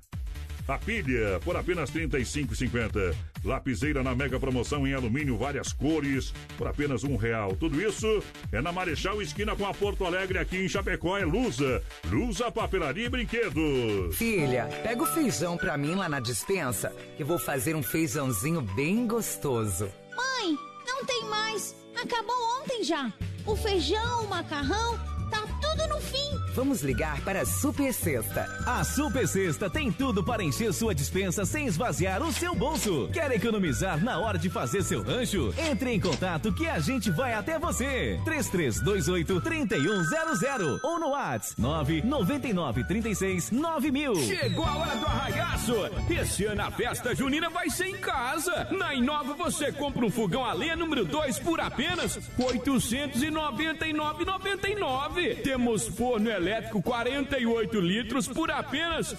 A pilha por apenas R$ 35,50. Lapiseira na mega promoção em alumínio, várias cores, por apenas um real. Tudo isso é na Marechal Esquina com a Porto Alegre, aqui em Chapecó, é Lusa. Lusa Papelaria e Brinquedos. Filha, pega o feijão pra mim lá na dispensa, que vou fazer um feijãozinho bem gostoso. Mãe, não tem mais. Acabou ontem já. O feijão, o macarrão, tá tudo no fim. Vamos ligar para a Super Sexta. A Super Sexta tem tudo para encher sua dispensa sem esvaziar o seu bolso. Quer economizar na hora de fazer seu rancho? Entre em contato que a gente vai até você. 3328-3100 ou no WhatsApp 999369000. Chegou a hora do arraiaço! Esse ano a festa junina vai ser em casa. Na Inova você compra um fogão a lenha número 2 por apenas R$ 899,99. Temos forno elétrico 48 litros por apenas R$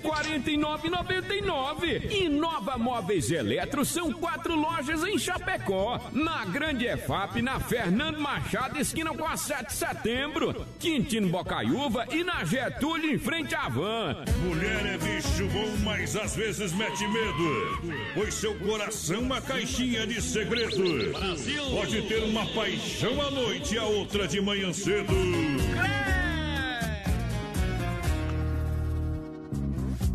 349,99. Inova Móveis Eletro são quatro lojas em Chapecó. Na Grande EFAP, na Fernando Machado, esquina com a 7 de setembro. Quintino Bocaiúva e na Getúlio, em frente à van. Mulher é bicho bom, mas às vezes mete medo. Pois seu coração é uma caixinha de segredo. Brasil. Pode ter uma paixão à noite e a outra de manhã cedo. Claro.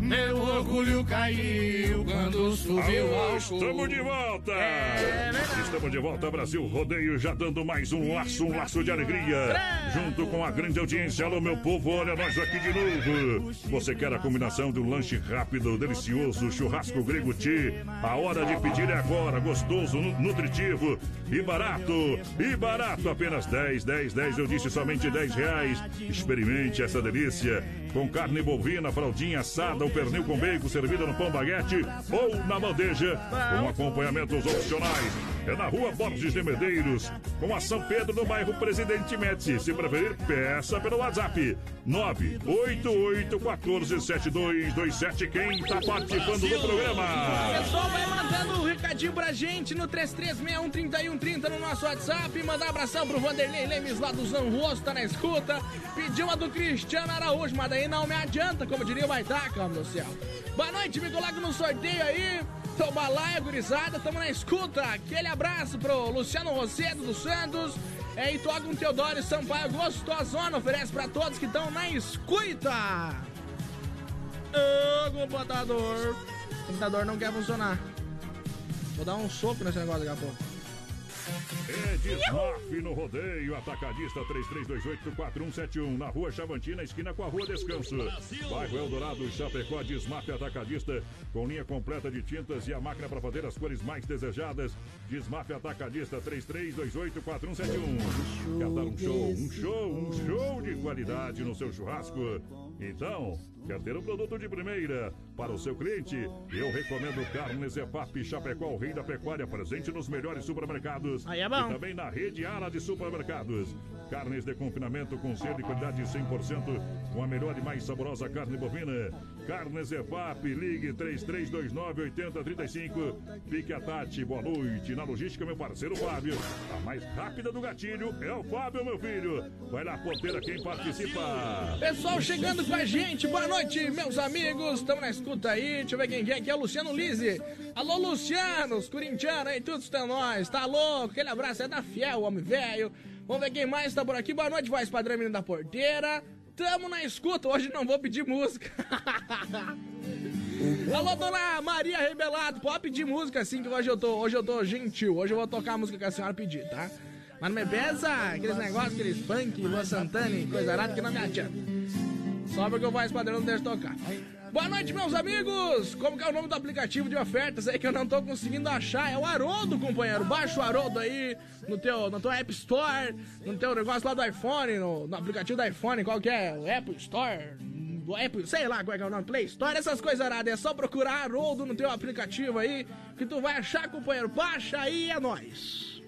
Meu orgulho caiu quando subiu Alô, Estamos de volta! É Estamos de volta, Brasil Rodeio, já dando mais um laço, um laço de alegria. Junto com a grande audiência. Alô, meu povo, olha nós aqui de novo. Você quer a combinação de um lanche rápido, delicioso, churrasco grego ti? A hora de pedir é agora. Gostoso, nu- nutritivo e barato. E barato, apenas 10, 10, 10. Eu disse somente 10 reais. Experimente essa delícia. Com carne bovina, fraldinha assada, o pernil com bacon servida no pão baguete ou na bandeja, com acompanhamentos opcionais. É na rua Borges de Medeiros, com a São Pedro, no bairro Presidente Médici. Se preferir, peça pelo WhatsApp 988147227. Quem tá participando do O programa? pessoal vai mandando um recadinho pra gente no 33613130 no nosso WhatsApp. Mandar abração pro Vanderlei Lemes lá do Zanrosto, tá na escuta. Pediu uma do Cristiano Araújo, mas daí não me adianta, como diria o Baitaca, meu céu. Boa noite, me coloca no sorteio aí. Toma lá, gurizada, tamo na escuta. Aquele abraço pro Luciano Rocedo dos Santos. É, e toca um Teodoro Sampaio gostosona, oferece pra todos que estão na escuta. Ô, computador. O computador não quer funcionar. Vou dar um soco nesse negócio daqui a pouco. É Desmaf no rodeio, atacadista 33284171, na rua Chavantina, esquina com a rua Descanso. Bairro Eldorado, Chapecó, Desmaf Atacadista, com linha completa de tintas e a máquina para fazer as cores mais desejadas. Desmaf Atacadista 33284171. Quer dar um show, um show, um show de qualidade no seu churrasco? Então, quer ter um produto de primeira para o seu cliente? Eu recomendo Carnes EFAP Chapecó, o rei da pecuária, presente nos melhores supermercados. Aí é bom. E também na rede Ara de supermercados. Carnes de confinamento com selo e qualidade 100%, com a melhor e mais saborosa carne bovina. Carnes EFAP, ligue 3329-8035. Fique a Tati, boa noite. Na logística, meu parceiro Fábio. A mais rápida do gatilho é o Fábio, meu filho. Vai lá, porteira, quem participa. Pessoal chegando com a gente, boa noite, meus amigos. Estamos na escuta aí. Deixa eu ver quem que é aqui. É o Luciano Lise. Alô, Luciano, os corintianos aí, todos estão nós. Tá louco? Aquele abraço é da Fiel, homem velho. Vamos ver quem mais tá por aqui. Boa noite, voz padrão, menino da porteira. Tamo na escuta. Hoje não vou pedir música. Alô, dona Maria Rebelado. Pode pedir música assim, que hoje eu tô, hoje eu tô gentil. Hoje eu vou tocar a música que a senhora pedir, tá? Mas não me pensa aqueles negócios, aqueles funk, Lua Santana coisa arada que não me adianta. Só porque o voz padrão não deixa tocar. Boa noite, meus amigos! Como que é o nome do aplicativo de ofertas aí que eu não tô conseguindo achar? É o Haroldo, companheiro. Baixa o Haroldo aí no teu, no teu App Store, no teu negócio lá do iPhone, no, no aplicativo do iPhone, qual que é? O Apple Store? Do Apple, sei lá qual é, que é o nome, Play Store, essas coisas aradas. É só procurar Haroldo no teu aplicativo aí, que tu vai achar, companheiro. Baixa aí, é nóis!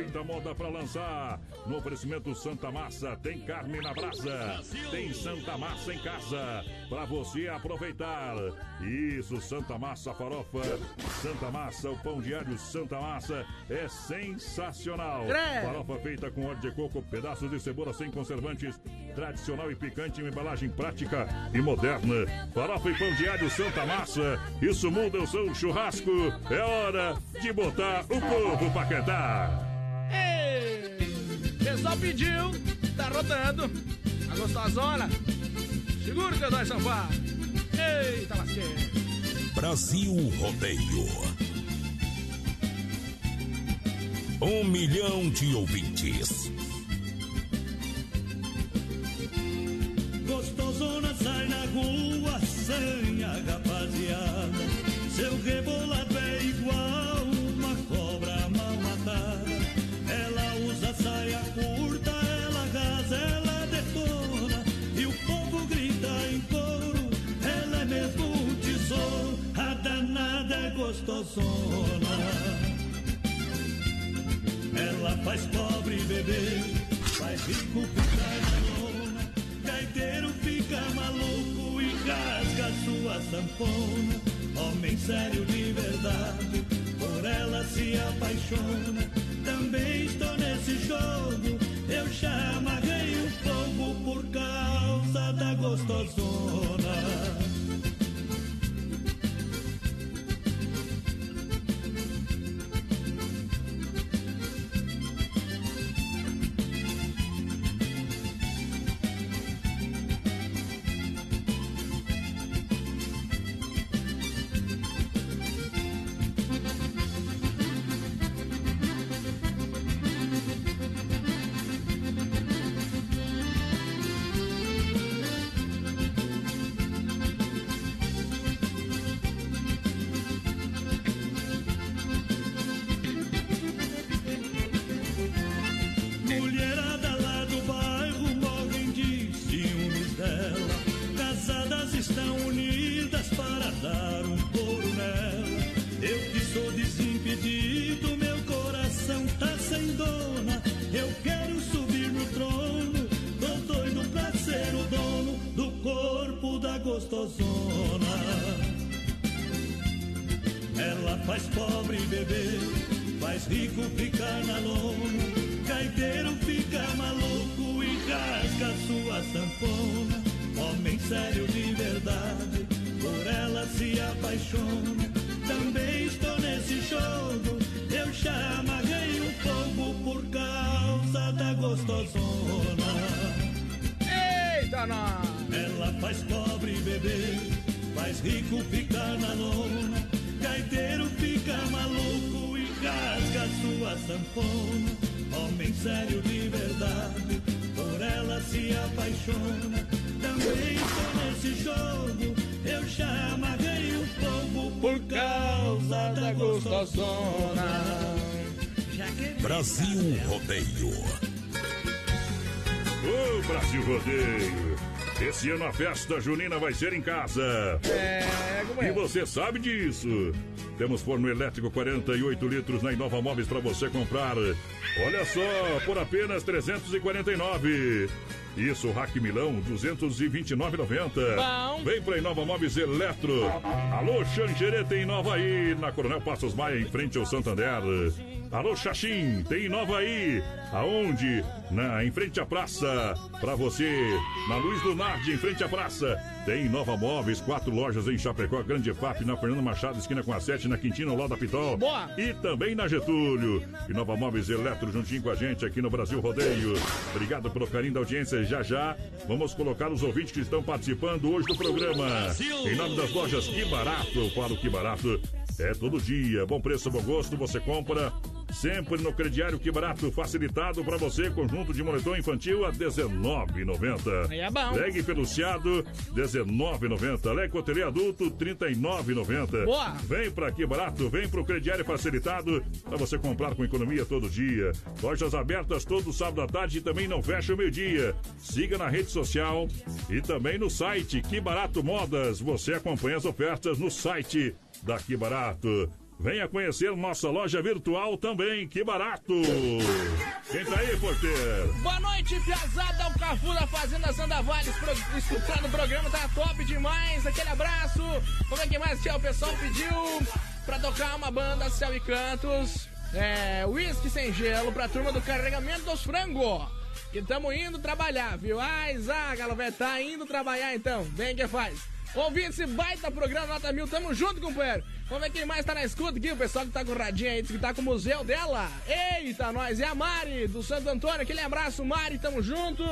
Isso aí, já ajeita a moda pra lançar. No oferecimento Santa Massa, tem carne na brasa. Tem Santa Massa em casa, pra você aproveitar. Isso, Santa Massa farofa. Santa Massa, o pão diário Santa Massa é sensacional. Farofa feita com óleo de coco, pedaços de cebola sem conservantes, tradicional e picante em embalagem prática e moderna. Farofa e pão diário Santa Massa, isso muda o seu churrasco. É hora de botar o povo pra cantar. Ei, pessoal pediu, tá rodando. A gostosona. Segura o teu dois Sampaio. Eita, lasqueira. Brasil Rodeio. Um milhão de ouvintes. Gostosona sai na rua sem a rapaziada. Seu rebolado gostosona. Ela faz pobre beber, faz rico ficar na lona. Gaiteiro fica maluco e rasga sua sanfona. Homem sério de verdade, por ela se apaixona. Também estou nesse jogo, eu já amarrei o fogo por causa da gostosona. A festa junina vai ser em casa. É, como é? E você sabe disso. Temos forno elétrico 48 litros na Inova Móveis para você comprar. Olha só, por apenas 349. Isso, Rack Milão, 229,90. Bom. Vem pra Inova Móveis Eletro. Alô, tem Inova aí, na Coronel Passos Maia, em frente ao Santander. Alô, Xaxim, tem Inova aí. Aonde? Na, em frente à praça. Pra você, na Luiz Lunardi, em frente à praça. Tem Nova Móveis, quatro lojas em Chapecó, Grande FAP, na Fernando Machado, esquina com a 7, na Quintino, lá da Pitol. Boa. E também na Getúlio. E Nova Móveis Eletro juntinho com a gente aqui no Brasil Rodeio. Obrigado pelo carinho da audiência. Já já vamos colocar os ouvintes que estão participando hoje do programa. Em nome das lojas Que Barato, eu falo Que Barato. É todo dia, bom preço, bom gosto, você compra sempre no crediário Que Barato, facilitado para você, conjunto de moletom infantil a R$19,90. Aí é bom. Leg peluciado, R$19,90. Leg cotelê adulto, R$39,90. Boa. Vem pra aqui barato, vem pro crediário facilitado para você comprar com economia todo dia. Lojas abertas todo sábado à tarde e também não fecha o meio-dia. Siga na rede social e também no site Que Barato Modas. Você acompanha as ofertas no site da Que Barato. Venha conhecer nossa loja virtual também, que barato! Quem tá aí, porteiro? Boa noite, Piazada, o Cafu da Fazenda Sandavales, pro, escutando o programa, tá top demais, aquele abraço. Como é que mais, tchau? O pessoal pediu pra tocar uma banda Céu e Cantos, é, Whisky Sem Gelo, pra turma do Carregamento dos Frango. Que tamo indo trabalhar, viu? Ai, Zaga, velho, tá indo trabalhar então, vem que faz. Ouvindo esse baita programa Nota Mil, tamo junto, companheiro. Vamos ver quem mais tá na escuta aqui, o pessoal que tá com o radinho aí, que tá com o museu dela. Eita, nós, e a Mari, do Santo Antônio, aquele abraço, Mari, tamo junto.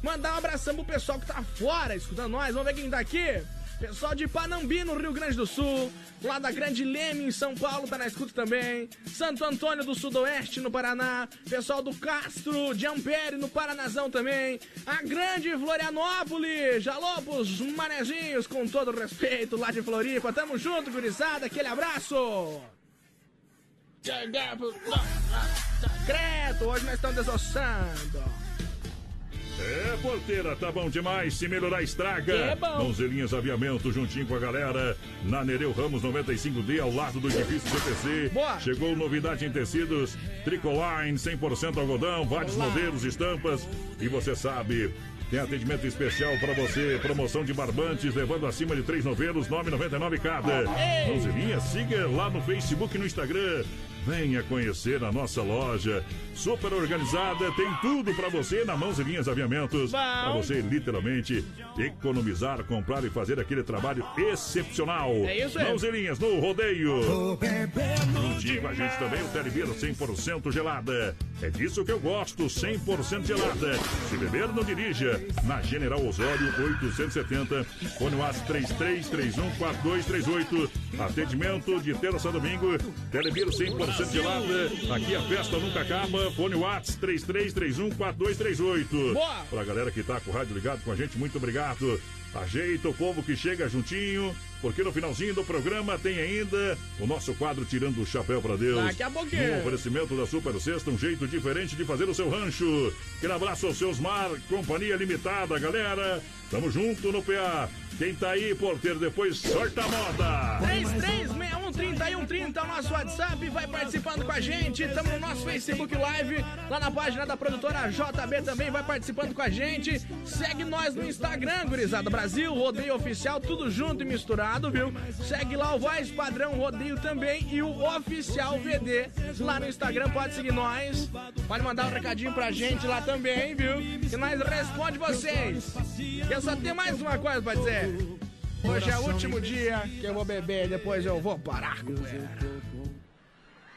Mandar um abração pro pessoal que tá fora, escutando nós, vamos ver quem tá aqui. Pessoal de Panambi, no Rio Grande do Sul. Lá da Grande Leme, em São Paulo, tá na escuta também. Santo Antônio do Sudoeste, no Paraná. Pessoal do Castro, de Ampere, no Paranazão também. A Grande Florianópolis. Jalopos, manezinhos, com todo respeito, lá de Floripa. Tamo junto, gurizada. Aquele abraço. Credo, hoje nós estamos desossando. É, porteira, tá bom demais. Se melhorar, estraga. É bom. Mãozelinhas Aviamento, juntinho com a galera. Na Nereu Ramos 95D, ao lado do edifício CPC. Boa. Chegou novidade em tecidos. Tricoline, 100% algodão, vários Olá. modelos, estampas. E você sabe. Tem atendimento especial para você, promoção de barbantes, levando acima de três novelos, 9,99 cada. Mãozelinha, siga lá no Facebook e no Instagram. Venha conhecer a nossa loja. Super organizada, tem tudo para você na Mãos e Linhas Aviamentos. Para você literalmente economizar, comprar e fazer aquele trabalho excepcional. É isso aí. Mãos e Linhas no rodeio. Juntinho com a gente também o Telebir 100% gelada. É disso que eu gosto, 100% gelada. Se beber, não dirija. Na General Osório 870, fone WhatsApp 33314238. Atendimento de terça a domingo. Telebir 100% Aqui a festa nunca acaba. Fone WhatsApp 33314238. Boa! Pra galera que tá com o rádio ligado com a gente, muito obrigado. Ajeita o povo que chega juntinho, porque no finalzinho do programa tem ainda o nosso quadro Tirando o Chapéu pra Deus. Daqui a pouquinho. Um oferecimento da Super Sexta, um jeito diferente de fazer o seu rancho. Aquele abraço aos seus mar, Companhia Limitada, galera. Tamo junto no PA. Quem tá aí, porteiro, depois sorta a moda. 3130 é o nosso WhatsApp, vai participando com a gente. Estamos no nosso Facebook Live, lá na página da produtora JB também vai participando com a gente. Segue nós no Instagram, gurizada Brasil, Rodeio Oficial, tudo junto e misturado, viu? Segue lá o Voz Padrão Rodeio também e o Oficial VD lá no Instagram, pode seguir nós. Pode mandar um recadinho pra gente lá também, viu? E nós responde vocês. Eu só tenho mais uma coisa pra dizer. Hoje é o último dia que eu vou beber, depois eu vou parar com.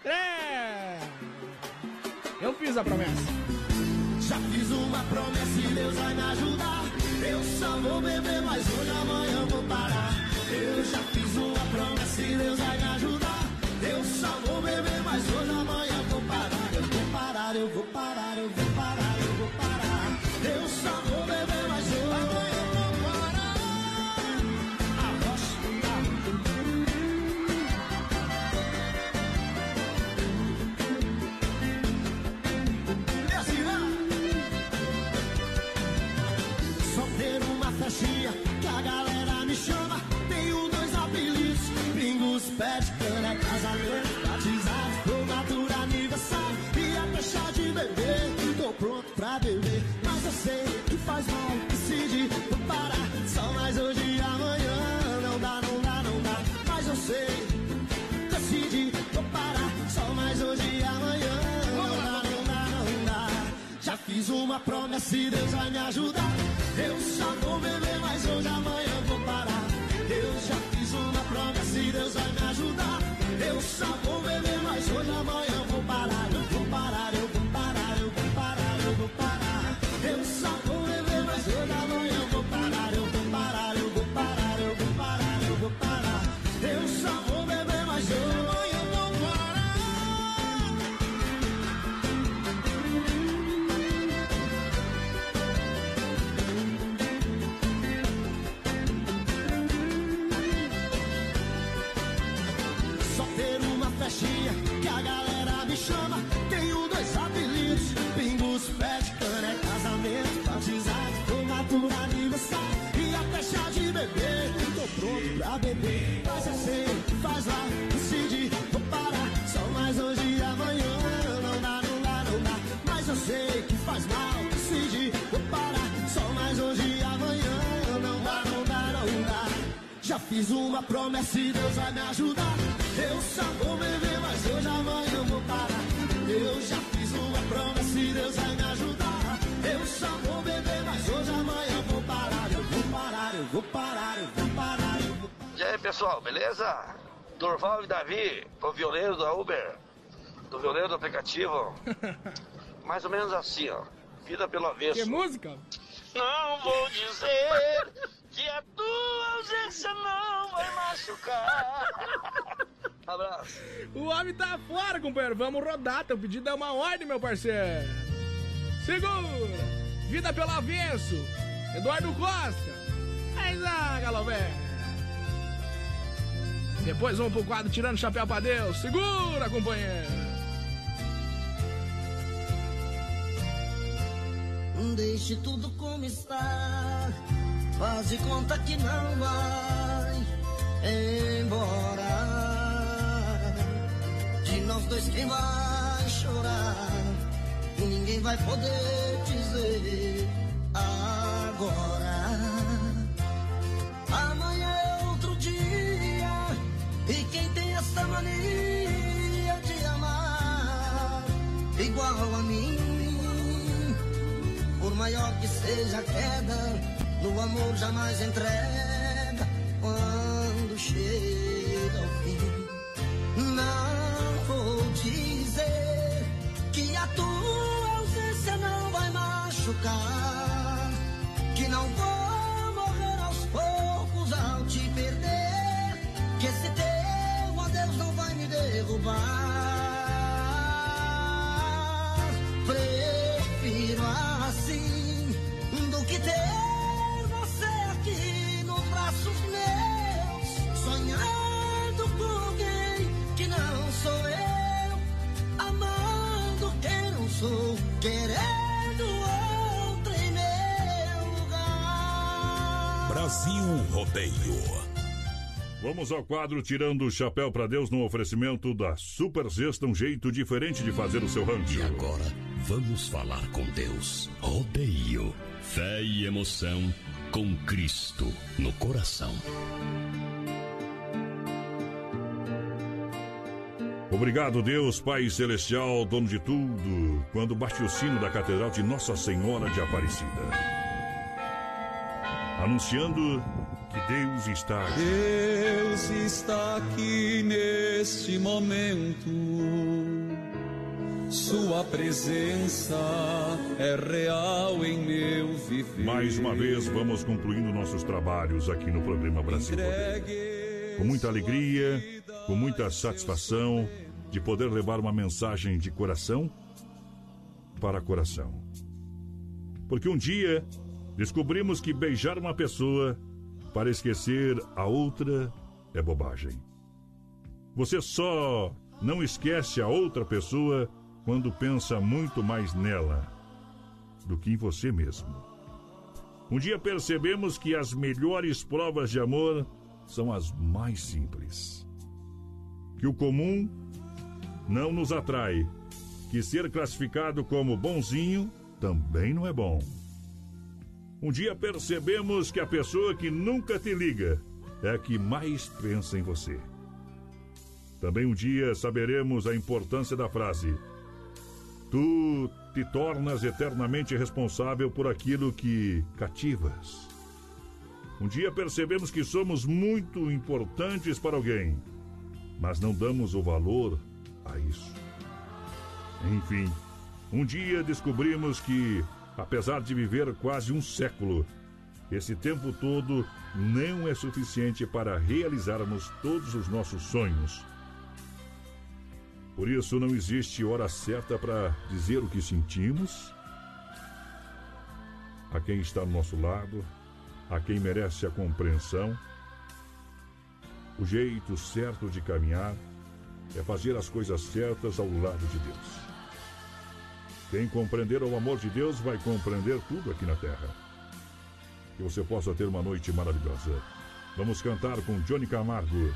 É! Eu fiz a promessa. Já fiz uma promessa e Deus vai me ajudar. Eu só vou beber, mas hoje amanhã vou parar. Eu já fiz uma promessa e Deus vai me ajudar. Eu só vou beber, mas hoje amanhã vou parar. Eu vou parar, eu vou parar, uma promessa e Deus vai me ajudar. Eu só vou beber, mas hoje amanhã vou parar. Eu já fiz uma promessa e Deus vai me ajudar. Eu só fiz uma promessa e Deus vai me ajudar. Eu só vou beber, mas hoje amanhã eu vou parar. Eu já fiz uma promessa e Deus vai me ajudar. Eu só vou beber, mas hoje amanhã eu vou parar. Eu vou parar, eu vou parar, eu vou parar, eu vou E aí pessoal, beleza? Durval e Davi, o violeiro da Uber, do violeiro do aplicativo. Mais ou menos assim, ó. Vida pelo avesso. Que música? Não vou dizer que a tua ausência não vai machucar. Abraço. O homem tá fora, companheiro. Vamos rodar. Teu pedido é uma ordem, meu parceiro. Segura. Vida pelo avesso. Eduardo Costa. Aí lá, galové. Depois vamos pro quadro tirando o chapéu pra Deus. Segura, companheiro. Deixe tudo como está. Faz de conta que não vai embora. De nós dois, quem vai chorar? E ninguém vai poder dizer agora. Amanhã é outro dia. E quem tem essa mania de amar igual a mim? Por maior que seja a queda, no amor jamais entrega quando chega ao fim. Não vou dizer que a tua ausência não vai machucar, que não vou morrer aos poucos ao te perder, que esse teu adeus não vai me derrubar. Prefiro assim do que ter braços meus, sonhando com alguém que não sou eu, amando quem não sou, querendo outro em meu lugar. Brasil Rodeio. Vamos ao quadro Tirando o Chapéu para Deus no oferecimento da Super Sexta, um jeito diferente de fazer o seu rancho. E agora, vamos falar com Deus. Rodeio. Fé e emoção com Cristo no coração. Obrigado, Deus, Pai Celestial, dono de tudo, quando bate o sino da Catedral de Nossa Senhora de Aparecida. Anunciando que Deus está aqui. Deus está aqui neste momento. Sua presença é real em meu viver. Mais uma vez, vamos concluindo nossos trabalhos aqui no programa Brasil Rodeio. Com muita alegria, com muita satisfação de poder levar uma mensagem de coração para coração. Porque um dia descobrimos que beijar uma pessoa para esquecer a outra é bobagem. Você só não esquece a outra pessoa quando pensa muito mais nela do que em você mesmo. Um dia percebemos que as melhores provas de amor são as mais simples. Que o comum não nos atrai, que ser classificado como bonzinho também não é bom. Um dia percebemos que a pessoa que nunca te liga é a que mais pensa em você. Também um dia saberemos a importância da frase: Tu te tornas eternamente responsável por aquilo que cativas. Um dia percebemos que somos muito importantes para alguém, mas não damos o valor a isso. Enfim, um dia descobrimos que, apesar de viver quase um século, esse tempo todo não é suficiente para realizarmos todos os nossos sonhos. Por isso, não existe hora certa para dizer o que sentimos, a quem está ao nosso lado, a quem merece a compreensão. O jeito certo de caminhar é fazer as coisas certas ao lado de Deus. Quem compreender o amor de Deus vai compreender tudo aqui na terra. Que você possa ter uma noite maravilhosa. Vamos cantar com Johnny Camargo.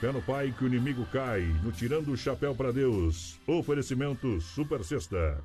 Pé no Pai que o inimigo cai, no Tirando o Chapéu para Deus. Oferecimento Super Sexta.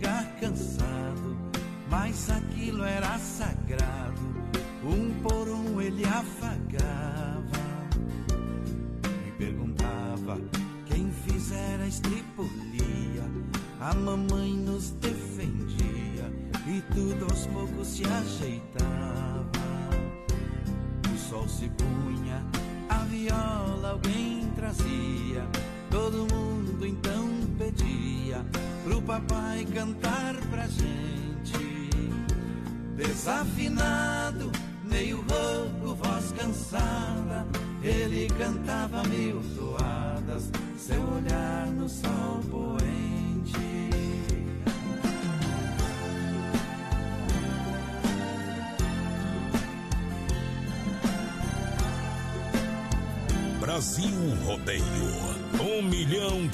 Chegar cansado, mas aquilo era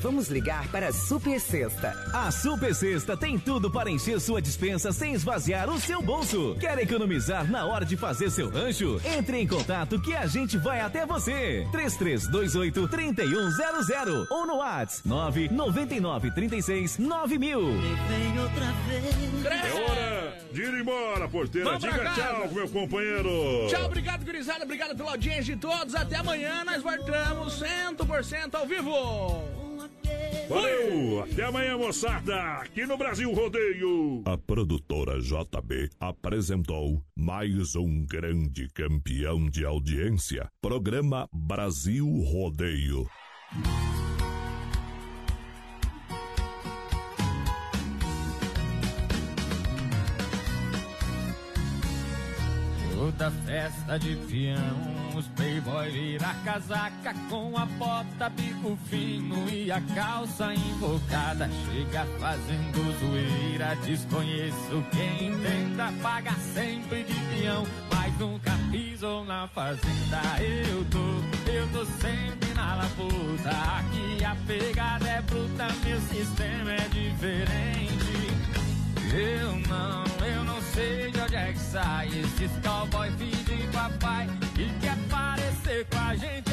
Vamos ligar para a Super Sexta. A Super Sexta tem tudo para encher sua dispensa sem esvaziar o seu bolso. Quer economizar na hora de fazer seu rancho? Entre em contato que a gente vai até você. 3328 3100 ou no WhatsApp 999 36 9000. Vem outra vez. É hora de ir embora, porteira. Vamos Diga tchau, meu companheiro. Tchau, obrigado, gurizada. Obrigado pela audiência de todos. Até amanhã. Nós voltamos 100% ao vivo. Valeu! Até amanhã, moçada! Aqui no Brasil Rodeio! A produtora JB apresentou mais um grande campeão de audiência. Programa Brasil Rodeio. Toda festa de peão, os playboy vira casaca com a bota, bico fino e a calça invocada. Chega fazendo zoeira, desconheço quem tenta paga sempre de peão, mas nunca pisou na fazenda. Eu tô, eu tô sempre na labuta, aqui a pegada é bruta, meu sistema é diferente. Eu não, eu não sei de onde é que sai esses cowboy filho de papai e quer parecer com a gente.